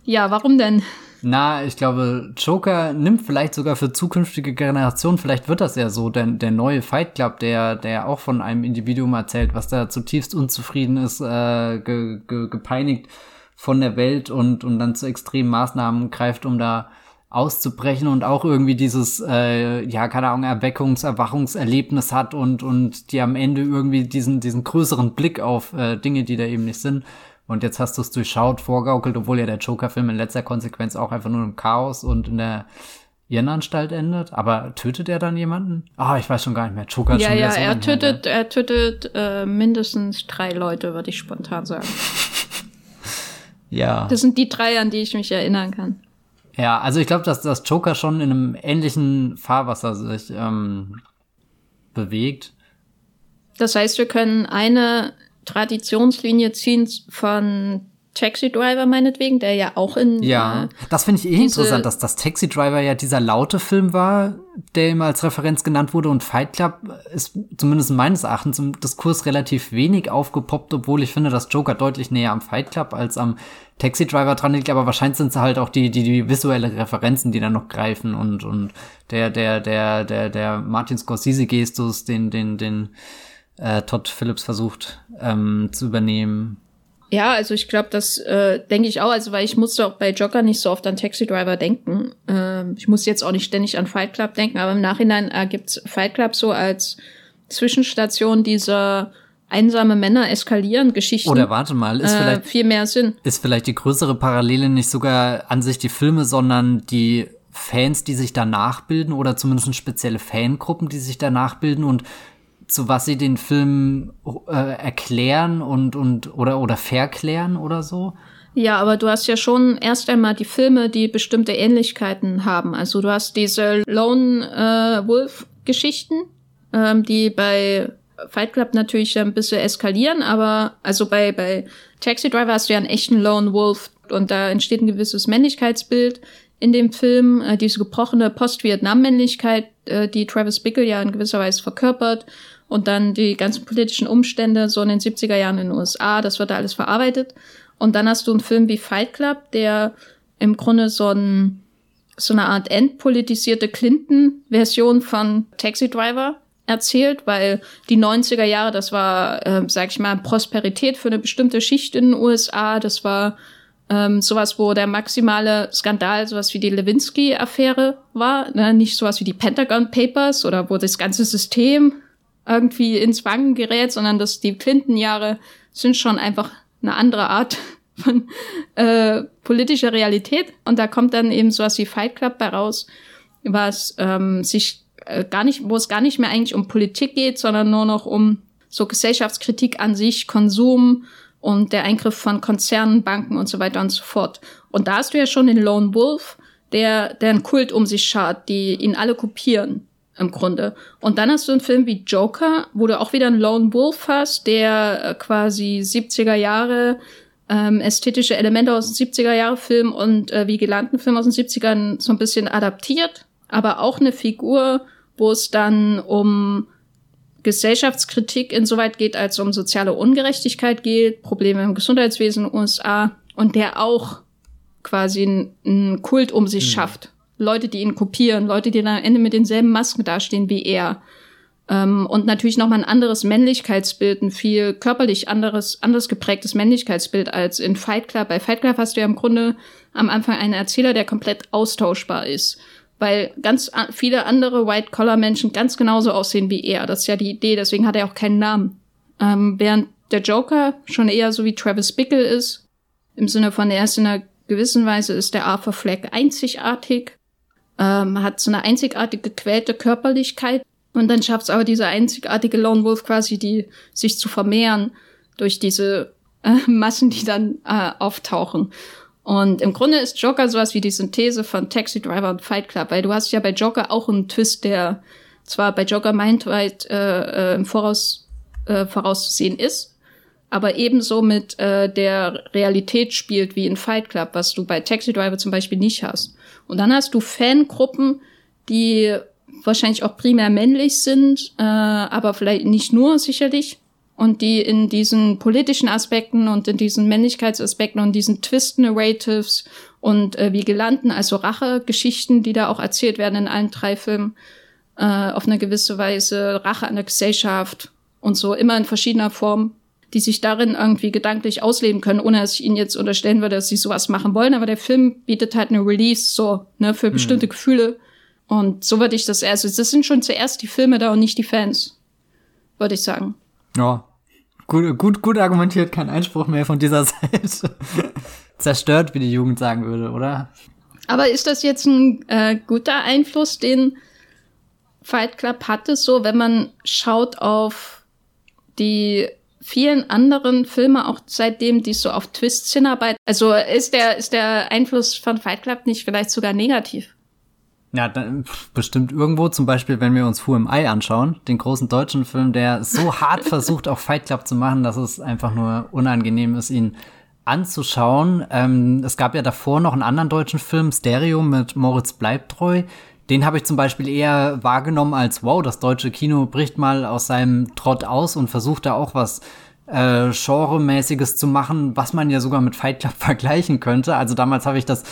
Ja, warum denn? Na, ich glaube, Joker nimmt vielleicht sogar für zukünftige Generationen, vielleicht wird das ja so, denn der neue Fight Club, der, der auch von einem Individuum erzählt, was da zutiefst unzufrieden ist, äh, ge, ge, gepeinigt von der Welt und, und dann zu extremen Maßnahmen greift, um da auszubrechen und auch irgendwie dieses, äh, ja, keine Ahnung, Erweckungs-, Erwachungserlebnis hat und, und die am Ende irgendwie diesen, diesen größeren Blick auf äh, Dinge, die da eben nicht sind. Und jetzt hast du es durchschaut, vorgaukelt, obwohl ja der Joker-Film in letzter Konsequenz auch einfach nur im Chaos und in der Irrenanstalt endet. Aber tötet er dann jemanden? Ah, oh, ich weiß schon gar nicht mehr. Joker ja, schon ja, so er tötet, her, er tötet äh, mindestens drei Leute, würde ich spontan sagen. ja. Das sind die drei, an die ich mich erinnern kann. Ja, also ich glaube, dass das Joker schon in einem ähnlichen Fahrwasser sich ähm, bewegt. Das heißt, wir können eine Traditionslinie ziehen von Taxi Driver meinetwegen, der ja auch in. Ja, äh, das finde ich eh interessant, dass das Taxi Driver ja dieser laute Film war, der immer als Referenz genannt wurde und Fight Club ist zumindest meines Erachtens im Diskurs relativ wenig aufgepoppt, obwohl ich finde, dass Joker deutlich näher am Fight Club als am Taxi Driver dran liegt, aber wahrscheinlich sind es halt auch die, die, die visuelle Referenzen, die dann noch greifen und, und der, der, der, der, der Martin Scorsese-Gestus, den, den, den äh, Todd Phillips versucht ähm, zu übernehmen. Ja, also ich glaube, das äh, denke ich auch, also weil ich musste auch bei Joker nicht so oft an Taxi Driver denken. Ähm, ich muss jetzt auch nicht ständig an Fight Club denken, aber im Nachhinein ergibt's Fight Club so als Zwischenstation dieser einsame Männer eskalieren Geschichten. Oder warte mal, ist äh, vielleicht viel mehr Sinn. Ist vielleicht die größere Parallele nicht sogar an sich die Filme, sondern die Fans, die sich danach bilden oder zumindest spezielle Fangruppen, die sich danach bilden und zu was sie den Film äh, erklären und und oder oder verklären oder so? Ja, aber du hast ja schon erst einmal die Filme, die bestimmte Ähnlichkeiten haben. Also du hast diese Lone äh, Wolf Geschichten, ähm, die bei Fight Club natürlich ein bisschen eskalieren, aber also bei, bei Taxi Driver hast du ja einen echten Lone Wolf und da entsteht ein gewisses Männlichkeitsbild in dem Film, äh, diese gebrochene Post-Vietnam-Männlichkeit, äh, die Travis Bickle ja in gewisser Weise verkörpert und dann die ganzen politischen Umstände so in den 70er Jahren in den USA, das wird da alles verarbeitet. Und dann hast du einen Film wie Fight Club, der im Grunde so ein so eine Art entpolitisierte Clinton-Version von Taxi Driver erzählt, weil die 90er Jahre, das war, äh, sag ich mal, Prosperität für eine bestimmte Schicht in den USA. Das war ähm, sowas, wo der maximale Skandal sowas wie die Lewinsky-Affäre war, ne? nicht sowas wie die Pentagon Papers oder wo das ganze System irgendwie ins Wanken gerät, sondern dass die Clinton-Jahre sind schon einfach eine andere Art von äh, politischer Realität. Und da kommt dann eben sowas wie Fight Club bei raus, was ähm, sich äh, gar nicht, wo es gar nicht mehr eigentlich um Politik geht, sondern nur noch um so Gesellschaftskritik an sich, Konsum und der Eingriff von Konzernen, Banken und so weiter und so fort. Und da hast du ja schon den Lone Wolf, der, der einen Kult um sich schart, die ihn alle kopieren im Grunde. Und dann hast du einen Film wie Joker, wo du auch wieder einen Lone Wolf hast, der äh, quasi 70er Jahre ähm, ästhetische Elemente aus dem 70er Jahre Film und äh, Vigilantenfilm aus den 70ern so ein bisschen adaptiert, aber auch eine Figur, wo es dann um Gesellschaftskritik insoweit geht, als um soziale Ungerechtigkeit geht, Probleme im Gesundheitswesen in den USA und der auch quasi einen Kult um sich mhm. schafft. Leute, die ihn kopieren, Leute, die dann am Ende mit denselben Masken dastehen wie er. Ähm, und natürlich nochmal ein anderes Männlichkeitsbild, ein viel körperlich anderes, anders geprägtes Männlichkeitsbild als in Fight Club. Bei Fight Club hast du ja im Grunde am Anfang einen Erzähler, der komplett austauschbar ist. Weil ganz viele andere White-Collar-Menschen ganz genauso aussehen wie er. Das ist ja die Idee, deswegen hat er auch keinen Namen. Ähm, während der Joker schon eher so wie Travis Bickle ist, im Sinne von, er ist in einer gewissen Weise ist der Arthur Fleck einzigartig, ähm, hat so eine einzigartige gequälte Körperlichkeit, und dann schafft es aber dieser einzigartige Lone Wolf quasi, die sich zu vermehren durch diese äh, Massen, die dann äh, auftauchen. Und im Grunde ist Joker sowas wie die Synthese von Taxi Driver und Fight Club, weil du hast ja bei Joker auch einen Twist, der zwar bei Joker Mindweit äh, äh, im Voraus äh, vorauszusehen ist, aber ebenso mit äh, der Realität spielt wie in Fight Club, was du bei Taxi Driver zum Beispiel nicht hast. Und dann hast du Fangruppen, die wahrscheinlich auch primär männlich sind, äh, aber vielleicht nicht nur sicherlich. Und die in diesen politischen Aspekten und in diesen Männlichkeitsaspekten und diesen Twist-Narratives und äh, Vigilanten, also Rache-Geschichten, die da auch erzählt werden in allen drei Filmen, äh, auf eine gewisse Weise Rache an der Gesellschaft und so, immer in verschiedener Form, die sich darin irgendwie gedanklich ausleben können, ohne dass ich ihnen jetzt unterstellen würde, dass sie sowas machen wollen. Aber der Film bietet halt eine Release so, ne, für bestimmte mhm. Gefühle und so würde ich das, also das sind schon zuerst die Filme da und nicht die Fans, würde ich sagen. Ja, gut, gut, gut argumentiert, kein Einspruch mehr von dieser Seite. Zerstört, wie die Jugend sagen würde, oder? Aber ist das jetzt ein äh, guter Einfluss, den Fight Club hatte, so wenn man schaut auf die vielen anderen Filme, auch seitdem die so auf Twists hinarbeiten? Also ist der, ist der Einfluss von Fight Club nicht vielleicht sogar negativ? Ja, dann, bestimmt irgendwo, zum Beispiel, wenn wir uns Who Am I anschauen, den großen deutschen Film, der so hart versucht, auch Fight Club zu machen, dass es einfach nur unangenehm ist, ihn anzuschauen. Ähm, es gab ja davor noch einen anderen deutschen Film, Stereo mit Moritz Bleibtreu. Den habe ich zum Beispiel eher wahrgenommen als, wow, das deutsche Kino bricht mal aus seinem Trott aus und versucht da auch was äh, Genre-mäßiges zu machen, was man ja sogar mit Fight Club vergleichen könnte. Also damals habe ich das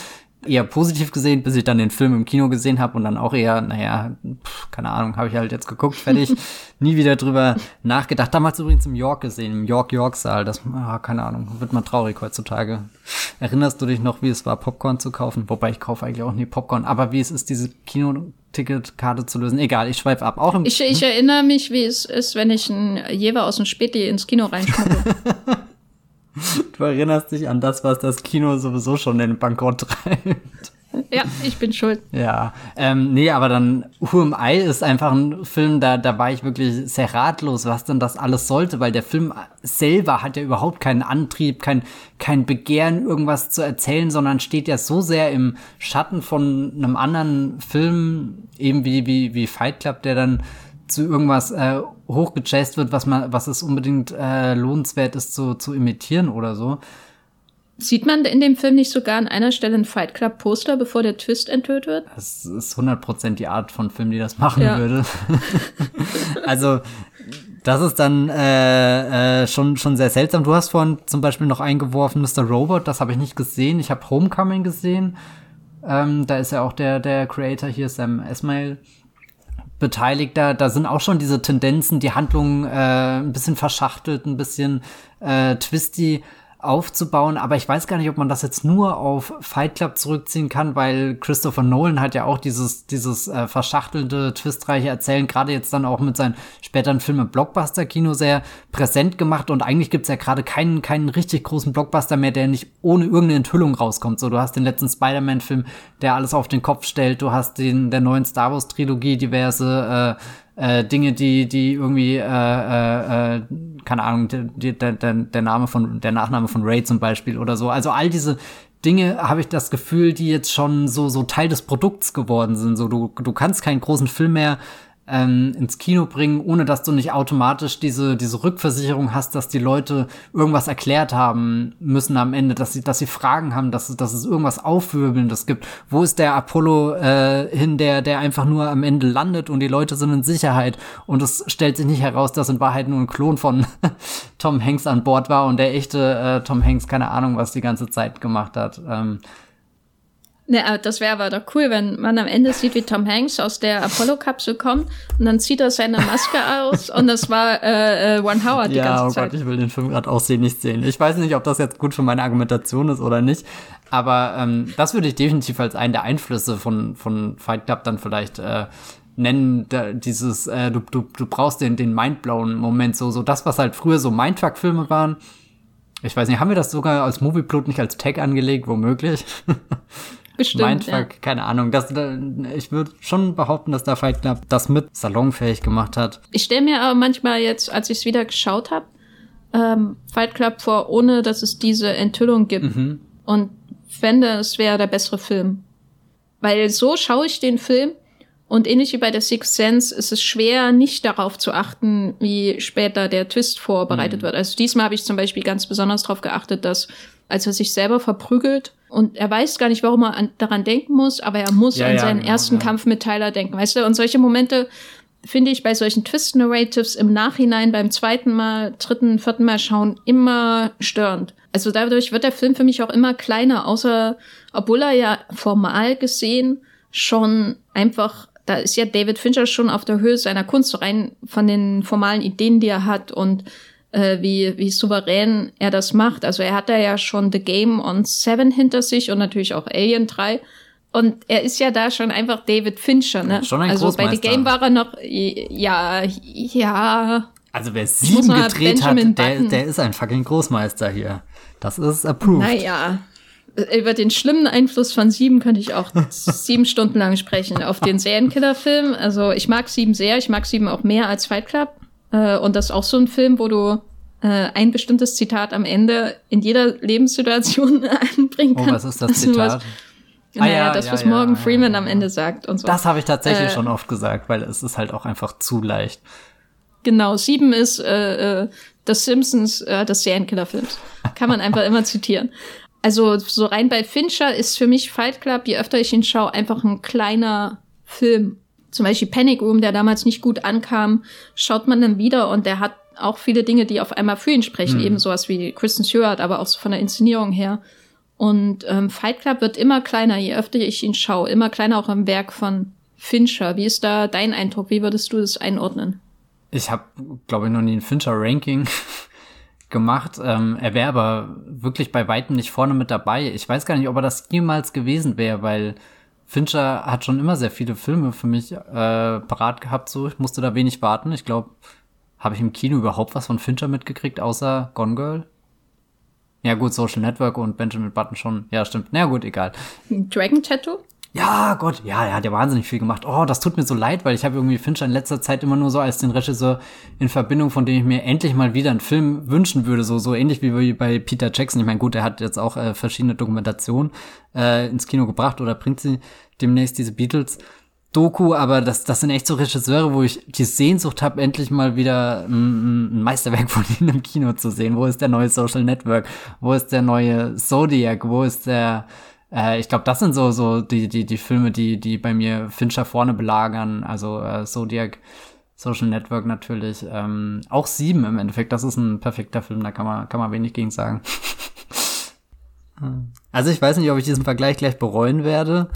eher positiv gesehen, bis ich dann den Film im Kino gesehen habe und dann auch eher, naja, pff, keine Ahnung, habe ich halt jetzt geguckt, fertig, nie wieder drüber nachgedacht. Damals übrigens im York gesehen, im York-York-Saal, das, ah, keine Ahnung, wird man traurig heutzutage. Erinnerst du dich noch, wie es war, Popcorn zu kaufen? Wobei ich kaufe eigentlich auch nie Popcorn, aber wie es ist, diese Kinoticketkarte zu lösen. Egal, ich schweife ab. Auch im, ich, ich hm? erinnere mich, wie es ist, wenn ich ein Jever aus dem Späti ins Kino reinschmuggle. Du erinnerst dich an das, was das Kino sowieso schon in den Bankrott treibt. Ja, ich bin schuld. Ja, ähm, nee, aber dann Who Am I ist einfach ein Film, da, da war ich wirklich sehr ratlos, was denn das alles sollte, weil der Film selber hat ja überhaupt keinen Antrieb, kein, kein Begehren, irgendwas zu erzählen, sondern steht ja so sehr im Schatten von einem anderen Film, eben wie, wie, wie Fight Club, der dann zu irgendwas äh, hochgechased wird, was man, was es unbedingt äh, lohnenswert ist zu, zu imitieren oder so. Sieht man in dem Film nicht sogar an einer Stelle ein Fight Club Poster, bevor der Twist enthüllt wird? Das ist 100% die Art von Film, die das machen ja. würde. also, das ist dann äh, äh, schon, schon sehr seltsam. Du hast vorhin zum Beispiel noch eingeworfen, Mr. Robot, das habe ich nicht gesehen. Ich habe Homecoming gesehen. Ähm, da ist ja auch der, der Creator hier, Sam Esmail, Beteiligter, da sind auch schon diese Tendenzen, die Handlung äh, ein bisschen verschachtelt, ein bisschen äh, twisty aufzubauen, aber ich weiß gar nicht, ob man das jetzt nur auf Fight Club zurückziehen kann, weil Christopher Nolan hat ja auch dieses, dieses äh, verschachtelte, twistreiche Erzählen, gerade jetzt dann auch mit seinen späteren Filmen Blockbuster-Kino sehr präsent gemacht und eigentlich gibt's ja gerade keinen, keinen richtig großen Blockbuster mehr, der nicht ohne irgendeine Enthüllung rauskommt. So, du hast den letzten Spider-Man-Film, der alles auf den Kopf stellt, du hast den der neuen Star Wars-Trilogie diverse äh, äh, Dinge, die, die irgendwie, äh, äh, äh, keine Ahnung, der, der, der, der Name von, der Nachname von Ray zum Beispiel oder so. Also all diese Dinge habe ich das Gefühl, die jetzt schon so, so Teil des Produkts geworden sind. So, du, du kannst keinen großen Film mehr ähm, ins Kino bringen, ohne dass du nicht automatisch diese, diese Rückversicherung hast, dass die Leute irgendwas erklärt haben müssen am Ende, dass sie, dass sie Fragen haben, dass, es, dass es irgendwas Aufwirbelndes gibt. Wo ist der Apollo äh, hin, der, der einfach nur am Ende landet und die Leute sind in Sicherheit und es stellt sich nicht heraus, dass in Wahrheit nur ein Klon von Tom Hanks an Bord war und der echte äh, Tom Hanks keine Ahnung, was die ganze Zeit gemacht hat. Ähm, Ne, das wäre aber doch cool, wenn man am Ende sieht, wie Tom Hanks aus der Apollo-Kapsel kommt und dann zieht er seine Maske aus und das war äh, äh, One Howard die ja, ganze oh Zeit. Gott, ich will den Film gerade auch sehen, nicht sehen. Ich weiß nicht, ob das jetzt gut für meine Argumentation ist oder nicht, aber ähm, das würde ich definitiv als einen der Einflüsse von, von Fight Club dann vielleicht äh, nennen, da, dieses, äh, du, du, du brauchst den, den Mindblown-Moment, so, so das, was halt früher so Mindfuck-Filme waren. Ich weiß nicht, haben wir das sogar als Movieplot nicht als Tag angelegt, womöglich? Bestimmt, Mindfuck, ja. keine Ahnung. Das, ich würde schon behaupten, dass der Fight Club das mit salonfähig gemacht hat. Ich stelle mir aber manchmal jetzt, als ich es wieder geschaut habe, ähm, Fight Club vor, ohne dass es diese Enthüllung gibt. Mhm. Und fände, es wäre der bessere Film. Weil so schaue ich den Film und ähnlich wie bei der Sixth Sense ist es schwer, nicht darauf zu achten, wie später der Twist vorbereitet Mhm. wird. Also diesmal habe ich zum Beispiel ganz besonders darauf geachtet, dass als er sich selber verprügelt und er weiß gar nicht, warum er an, daran denken muss, aber er muss Ja, an ja, seinen genau, ersten ja. Kampf mit Tyler denken, weißt du? Und solche Momente finde ich bei solchen Twist-Narratives im Nachhinein beim zweiten Mal, dritten, vierten Mal schauen immer störend. Also dadurch wird der Film für mich auch immer kleiner, außer, obwohl er ja formal gesehen schon einfach, da ist ja David Fincher schon auf der Höhe seiner Kunst, rein von den formalen Ideen, die er hat und äh, wie, wie souverän er das macht. Also er hat da ja schon The Game on Seven hinter sich und natürlich auch Alien 3. Und er ist ja da schon einfach David Fincher, ne? Schon ein also bei The. Game war er noch, ja, ja, Also wer sieben gedreht Benjamin hat, der, der ist ein fucking Großmeister hier. Das ist approved. naja. Über den schlimmen Einfluss von Sieben könnte ich auch sieben Stunden lang sprechen auf den Serienkiller-Film. Also ich mag Sieben sehr, ich mag Sieben auch mehr als Fight Club. Äh, und das ist auch so ein Film, wo du äh, ein bestimmtes Zitat am Ende in jeder Lebenssituation anbringen Oh, kannst. was ist das Also was- Zitat? Naja, Ah, ja, das, ja, was ja, Morgan Freeman am. Ende sagt und so. Das habe ich tatsächlich Äh, schon oft gesagt, weil es ist halt auch einfach zu leicht. Genau, sieben ist äh, äh, das Simpsons äh, des Serienkiller-Films. Kann man einfach immer zitieren. Also so rein bei Fincher ist für mich Fight Club, je öfter ich ihn schaue, einfach ein kleiner Film. Zum Beispiel Panic Room, der damals nicht gut ankam, schaut man dann wieder und der hat auch viele Dinge, die auf einmal für ihn sprechen, Mhm. eben sowas wie Kristen Stewart, aber auch so von der Inszenierung her. Und ähm, Fight Club wird immer kleiner, je öfter ich ihn schaue, immer kleiner auch im Werk von Fincher. Wie ist da dein Eindruck? Wie würdest du das einordnen? Ich habe, glaube ich, noch nie ein Fincher-Ranking gemacht. Ähm, er wäre aber wirklich bei weitem nicht vorne mit dabei. Ich weiß gar nicht, ob er das jemals gewesen wäre, weil Fincher hat schon immer sehr viele Filme für mich äh, parat gehabt. So, ich musste da wenig warten. Ich glaube, habe ich im Kino überhaupt was von Fincher mitgekriegt, außer Gone Girl? Ja gut, Social Network und Benjamin Button schon. Ja, stimmt. Na gut, egal. Dragon Tattoo? Ja, Gott, ja, er hat ja wahnsinnig viel gemacht. Oh, das tut mir so leid, weil ich habe irgendwie Fincher in letzter Zeit immer nur so als den Regisseur in Verbindung, von dem ich mir endlich mal wieder einen Film wünschen würde, so so ähnlich wie bei Peter Jackson. Ich meine, gut, er hat jetzt auch äh, verschiedene Dokumentationen äh, ins Kino gebracht oder bringt sie demnächst diese Beatles. Doku, aber das, das sind echt so Regisseure, wo ich die Sehnsucht habe, endlich mal wieder ein, ein Meisterwerk von ihnen im Kino zu sehen. Wo ist der neue Social Network? Wo ist der neue Zodiac? Wo ist der äh, ich glaube, das sind so so die die die Filme, die die bei mir Fincher vorne belagern. Also äh, Zodiac, Social Network natürlich, ähm, auch Sieben im Endeffekt. Das ist ein perfekter Film, da kann man kann man wenig gegen sagen. also ich weiß nicht, ob ich diesen Vergleich gleich bereuen werde,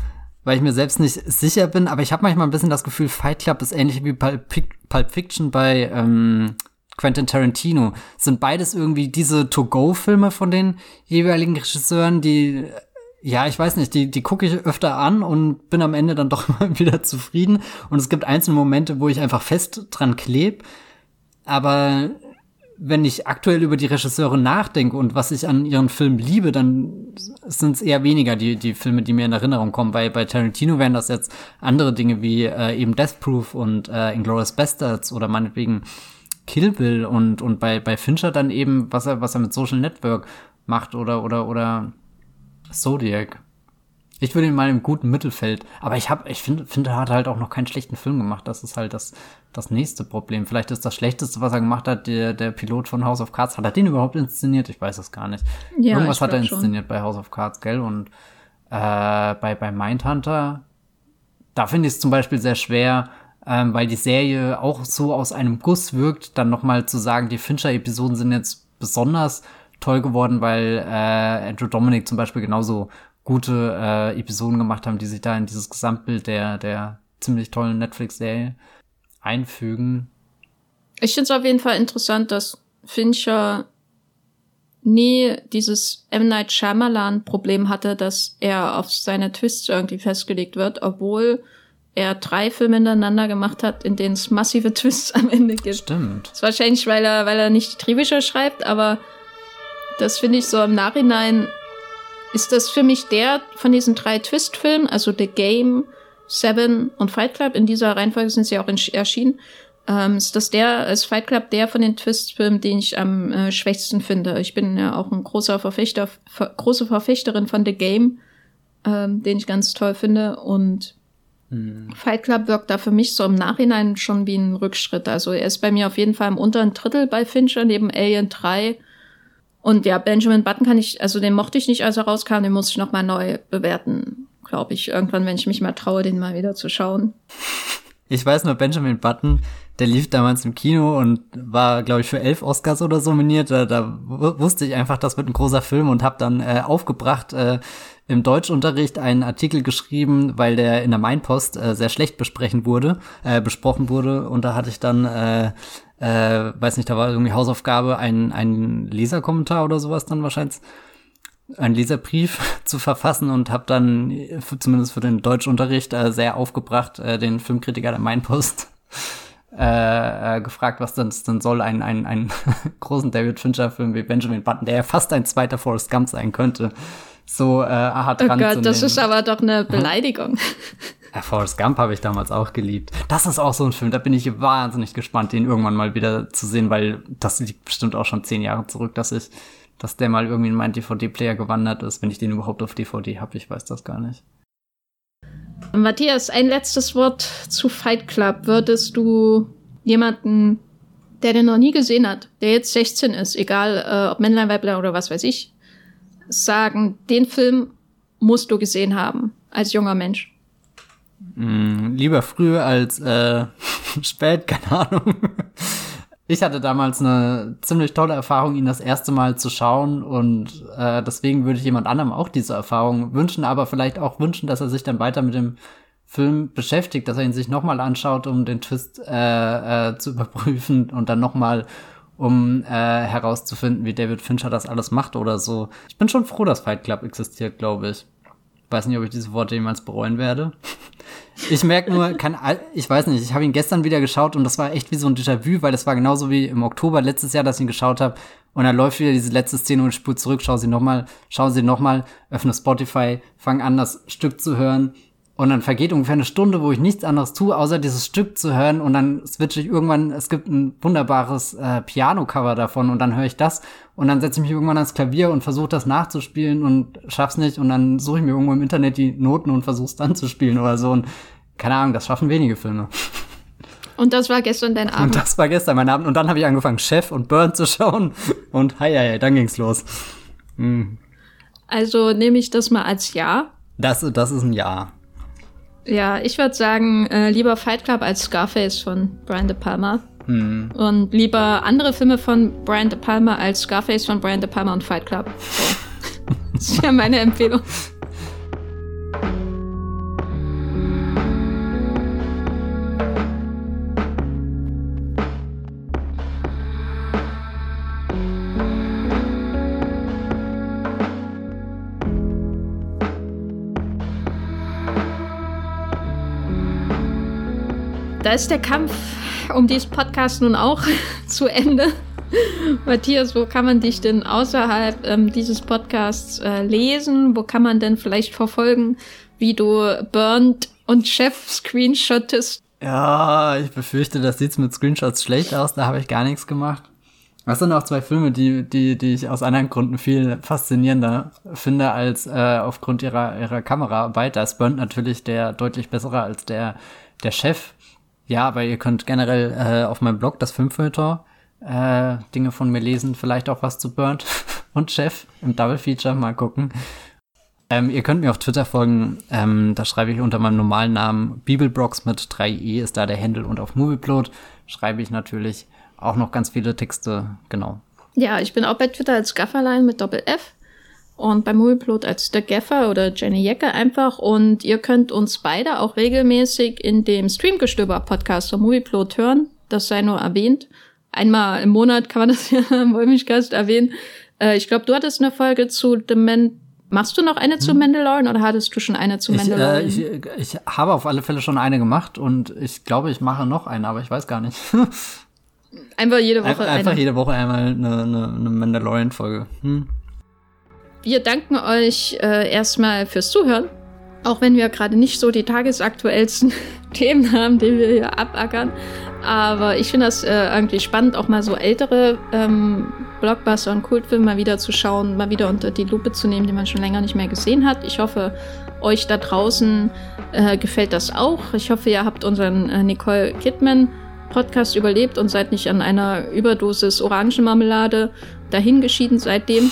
weil ich mir selbst nicht sicher bin. Aber ich habe manchmal ein bisschen das Gefühl, Fight Club ist ähnlich wie Pulp, Pulp Fiction bei ähm, Quentin Tarantino. Sind beides irgendwie diese To-Go-Filme von den jeweiligen Regisseuren, die ja, ich weiß nicht, die, die gucke ich öfter an und bin am Ende dann doch mal wieder zufrieden. Und es gibt einzelne Momente, wo ich einfach fest dran kleb. Aber wenn ich aktuell über die Regisseure nachdenke und was ich an ihren Filmen liebe, dann sind es eher weniger die, die Filme, die mir in Erinnerung kommen. Bei, bei Tarantino wären das jetzt andere Dinge wie äh, eben Death Proof und äh, Inglourious Bastards oder meinetwegen Kill Bill und, und bei, bei Fincher dann eben, was er, was er mit Social Network macht oder, oder, oder Zodiac. Ich würde ihn mal im guten Mittelfeld, aber ich habe, ich finde, finde, er hat halt auch noch keinen schlechten Film gemacht. Das ist halt das, das nächste Problem. Vielleicht ist das Schlechteste, was er gemacht hat, der, der Pilot von House of Cards. Hat er den überhaupt inszeniert? Ich weiß es gar nicht. Ja, Irgendwas hat er inszeniert schon. bei House of Cards, gell? Und äh, bei, bei Mindhunter, da finde ich es zum Beispiel sehr schwer, ähm, weil die Serie auch so aus einem Guss wirkt, dann nochmal zu sagen, die Fincher-Episoden sind jetzt besonders toll geworden, weil äh, Andrew Dominic zum Beispiel genauso gute äh, Episoden gemacht haben, die sich da in dieses Gesamtbild der, der ziemlich tollen Netflix-Serie einfügen. Ich finde es auf jeden Fall interessant, dass Fincher nie dieses M. Night Shyamalan-Problem hatte, dass er auf seine Twists irgendwie festgelegt wird, obwohl er drei Filme hintereinander gemacht hat, in denen es massive Twists am Ende gibt. Stimmt. Das ist wahrscheinlich, weil er, weil er nicht die Drehbücher schreibt, aber das finde ich so im Nachhinein ist das für mich der von diesen drei Twist-Filmen, also The Game, Seven und Fight Club, in dieser Reihenfolge sind sie auch erschienen, ähm, ist das der, als Fight Club der von den Twist-Filmen, den ich am äh, schwächsten finde. Ich bin ja auch ein großer Verfechter, ver große Verfechterin von The Game, ähm, den ich ganz toll finde und hm. Fight Club wirkt da für mich so im Nachhinein schon wie ein Rückschritt. Also er ist bei mir auf jeden Fall im unteren Drittel bei Fincher neben Alien 3 und ja, Benjamin Button kann ich, also den mochte ich nicht, als er rauskam, den muss ich noch mal neu bewerten, glaube ich. Irgendwann, wenn ich mich mal traue, den mal wieder zu schauen. Ich weiß nur, Benjamin Button, der lief damals im Kino und war, glaube ich, für elf Oscars oder so nominiert. Da, da wusste ich einfach, das wird ein großer Film und habe dann äh, aufgebracht äh, im Deutschunterricht einen Artikel geschrieben, weil der in der Mainpost äh, sehr schlecht besprechen wurde, äh, besprochen wurde. Und da hatte ich dann äh, äh, weiß nicht, da war irgendwie Hausaufgabe, ein, ein Leserkommentar oder sowas dann wahrscheinlich, ein Leserbrief zu verfassen und habe dann für, zumindest für den Deutschunterricht äh, sehr aufgebracht äh, den Filmkritiker der Mainpost äh, äh, gefragt, was das denn soll, ein, ein, ein großen David Fincher-Film wie Benjamin Button, der ja fast ein zweiter Forrest Gump sein könnte, so äh, hart oh Gott, das ist aber doch eine Beleidigung. Ja, Forrest Gump habe ich damals auch geliebt. Das ist auch so ein Film, da bin ich wahnsinnig gespannt, den irgendwann mal wieder zu sehen, weil das liegt bestimmt auch schon zehn Jahre zurück, dass ich, dass der mal irgendwie in meinen DVD-Player gewandert ist, wenn ich den überhaupt auf DVD habe, ich weiß das gar nicht. Matthias, ein letztes Wort zu Fight Club. Würdest du jemanden, der den noch nie gesehen hat, der jetzt 16 ist, egal äh, ob Männlein, Weiblein oder was weiß ich, sagen, den Film musst du gesehen haben als junger Mensch? Mm, lieber früh als äh, spät, keine Ahnung. Ich hatte damals eine ziemlich tolle Erfahrung, ihn das erste Mal zu schauen und äh, deswegen würde ich jemand anderem auch diese Erfahrung wünschen, aber vielleicht auch wünschen, dass er sich dann weiter mit dem Film beschäftigt, dass er ihn sich nochmal anschaut, um den Twist äh, äh, zu überprüfen und dann nochmal um äh, herauszufinden, wie David Fincher das alles macht oder so. Ich bin schon froh, dass Fight Club existiert, glaube ich. Weiß nicht, ob ich diese Worte jemals bereuen werde. Ich merke nur, kann, ich weiß nicht, ich habe ihn gestern wieder geschaut und das war echt wie so ein Déjà-vu, weil das war genauso wie im Oktober letztes Jahr, dass ich ihn geschaut habe. Und dann läuft wieder diese letzte Szene und spult zurück, schau sie nochmal, schau sie nochmal, öffne Spotify, fang an, das Stück zu hören und dann vergeht ungefähr eine Stunde, wo ich nichts anderes tue, außer dieses Stück zu hören. Und dann switche ich irgendwann, es gibt ein wunderbares äh, Piano-Cover davon und dann höre ich das. Und dann setze ich mich irgendwann ans Klavier und versuche das nachzuspielen und schaff's nicht. Und dann suche ich mir irgendwo im Internet die Noten und versuche es dann zu spielen oder so. Und keine Ahnung, das schaffen wenige Filme. Und das war gestern dein Abend. Und das war gestern mein Abend. Und dann habe ich angefangen, Chef und Burn zu schauen. Und hei, hei, dann ging's los. Hm. Also nehme ich das mal als Ja. Das, das ist ein Ja. Ja, ich würde sagen, äh, lieber Fight Club als Scarface von Brian De Palma. Hm. Und lieber andere Filme von Brian De Palma als Scarface von Brian De Palma und Fight Club. So. das ist ja meine Empfehlung. Da ist der Kampf um diesen Podcast nun auch zu Ende. Matthias, wo kann man dich denn außerhalb ähm, dieses Podcasts äh, lesen? Wo kann man denn vielleicht verfolgen, wie du Burnt und Chef screenshottest? Ja, ich befürchte, das sieht mit Screenshots schlecht aus. Da habe ich gar nichts gemacht. Das sind auch zwei Filme, die, die, die ich aus anderen Gründen viel faszinierender finde als äh, aufgrund ihrer, ihrer Kameraarbeit. Da ist Burnt natürlich der deutlich bessere als der, der Chef. Ja, aber ihr könnt generell äh, auf meinem Blog das Filmfilter äh, Dinge von mir lesen, vielleicht auch was zu Burnt und Chef im Double Feature mal gucken. Ähm, ihr könnt mir auf Twitter folgen, ähm, da schreibe ich unter meinem normalen Namen Bibelbrox mit 3e ist da der Handle und auf Movieplot schreibe ich natürlich auch noch ganz viele Texte, genau. Ja, ich bin auch bei Twitter als Gafferlein mit Doppel F und bei Movieplot als der Gaffer oder Jenny Jecke einfach. Und ihr könnt uns beide auch regelmäßig in dem Streamgestöber-Podcast von Movieplot hören. Das sei nur erwähnt. Einmal im Monat kann man das ja im Wollmilchcast erwähnen. Äh, ich glaube, du hattest eine Folge zu The Man Machst du noch eine hm. zu Mandalorian oder hattest du schon eine zu Mandalorian? Ich, äh, ich, ich habe auf alle Fälle schon eine gemacht und ich glaube, ich mache noch eine, aber ich weiß gar nicht. Einfach jede Woche. Einfach eine. jede Woche einmal eine, eine, eine Mandalorian-Folge. Hm. Wir danken euch äh, erstmal fürs Zuhören. Auch wenn wir gerade nicht so die tagesaktuellsten Themen haben, die wir hier abackern. Aber ich finde das äh, irgendwie spannend, auch mal so ältere ähm, Blockbuster und Kultfilme mal wieder zu schauen, mal wieder unter die Lupe zu nehmen, die man schon länger nicht mehr gesehen hat. Ich hoffe, euch da draußen äh, gefällt das auch. Ich hoffe, ihr habt unseren äh, Nicole Kidman Podcast überlebt und seid nicht an einer Überdosis Orangenmarmelade dahingeschieden seitdem.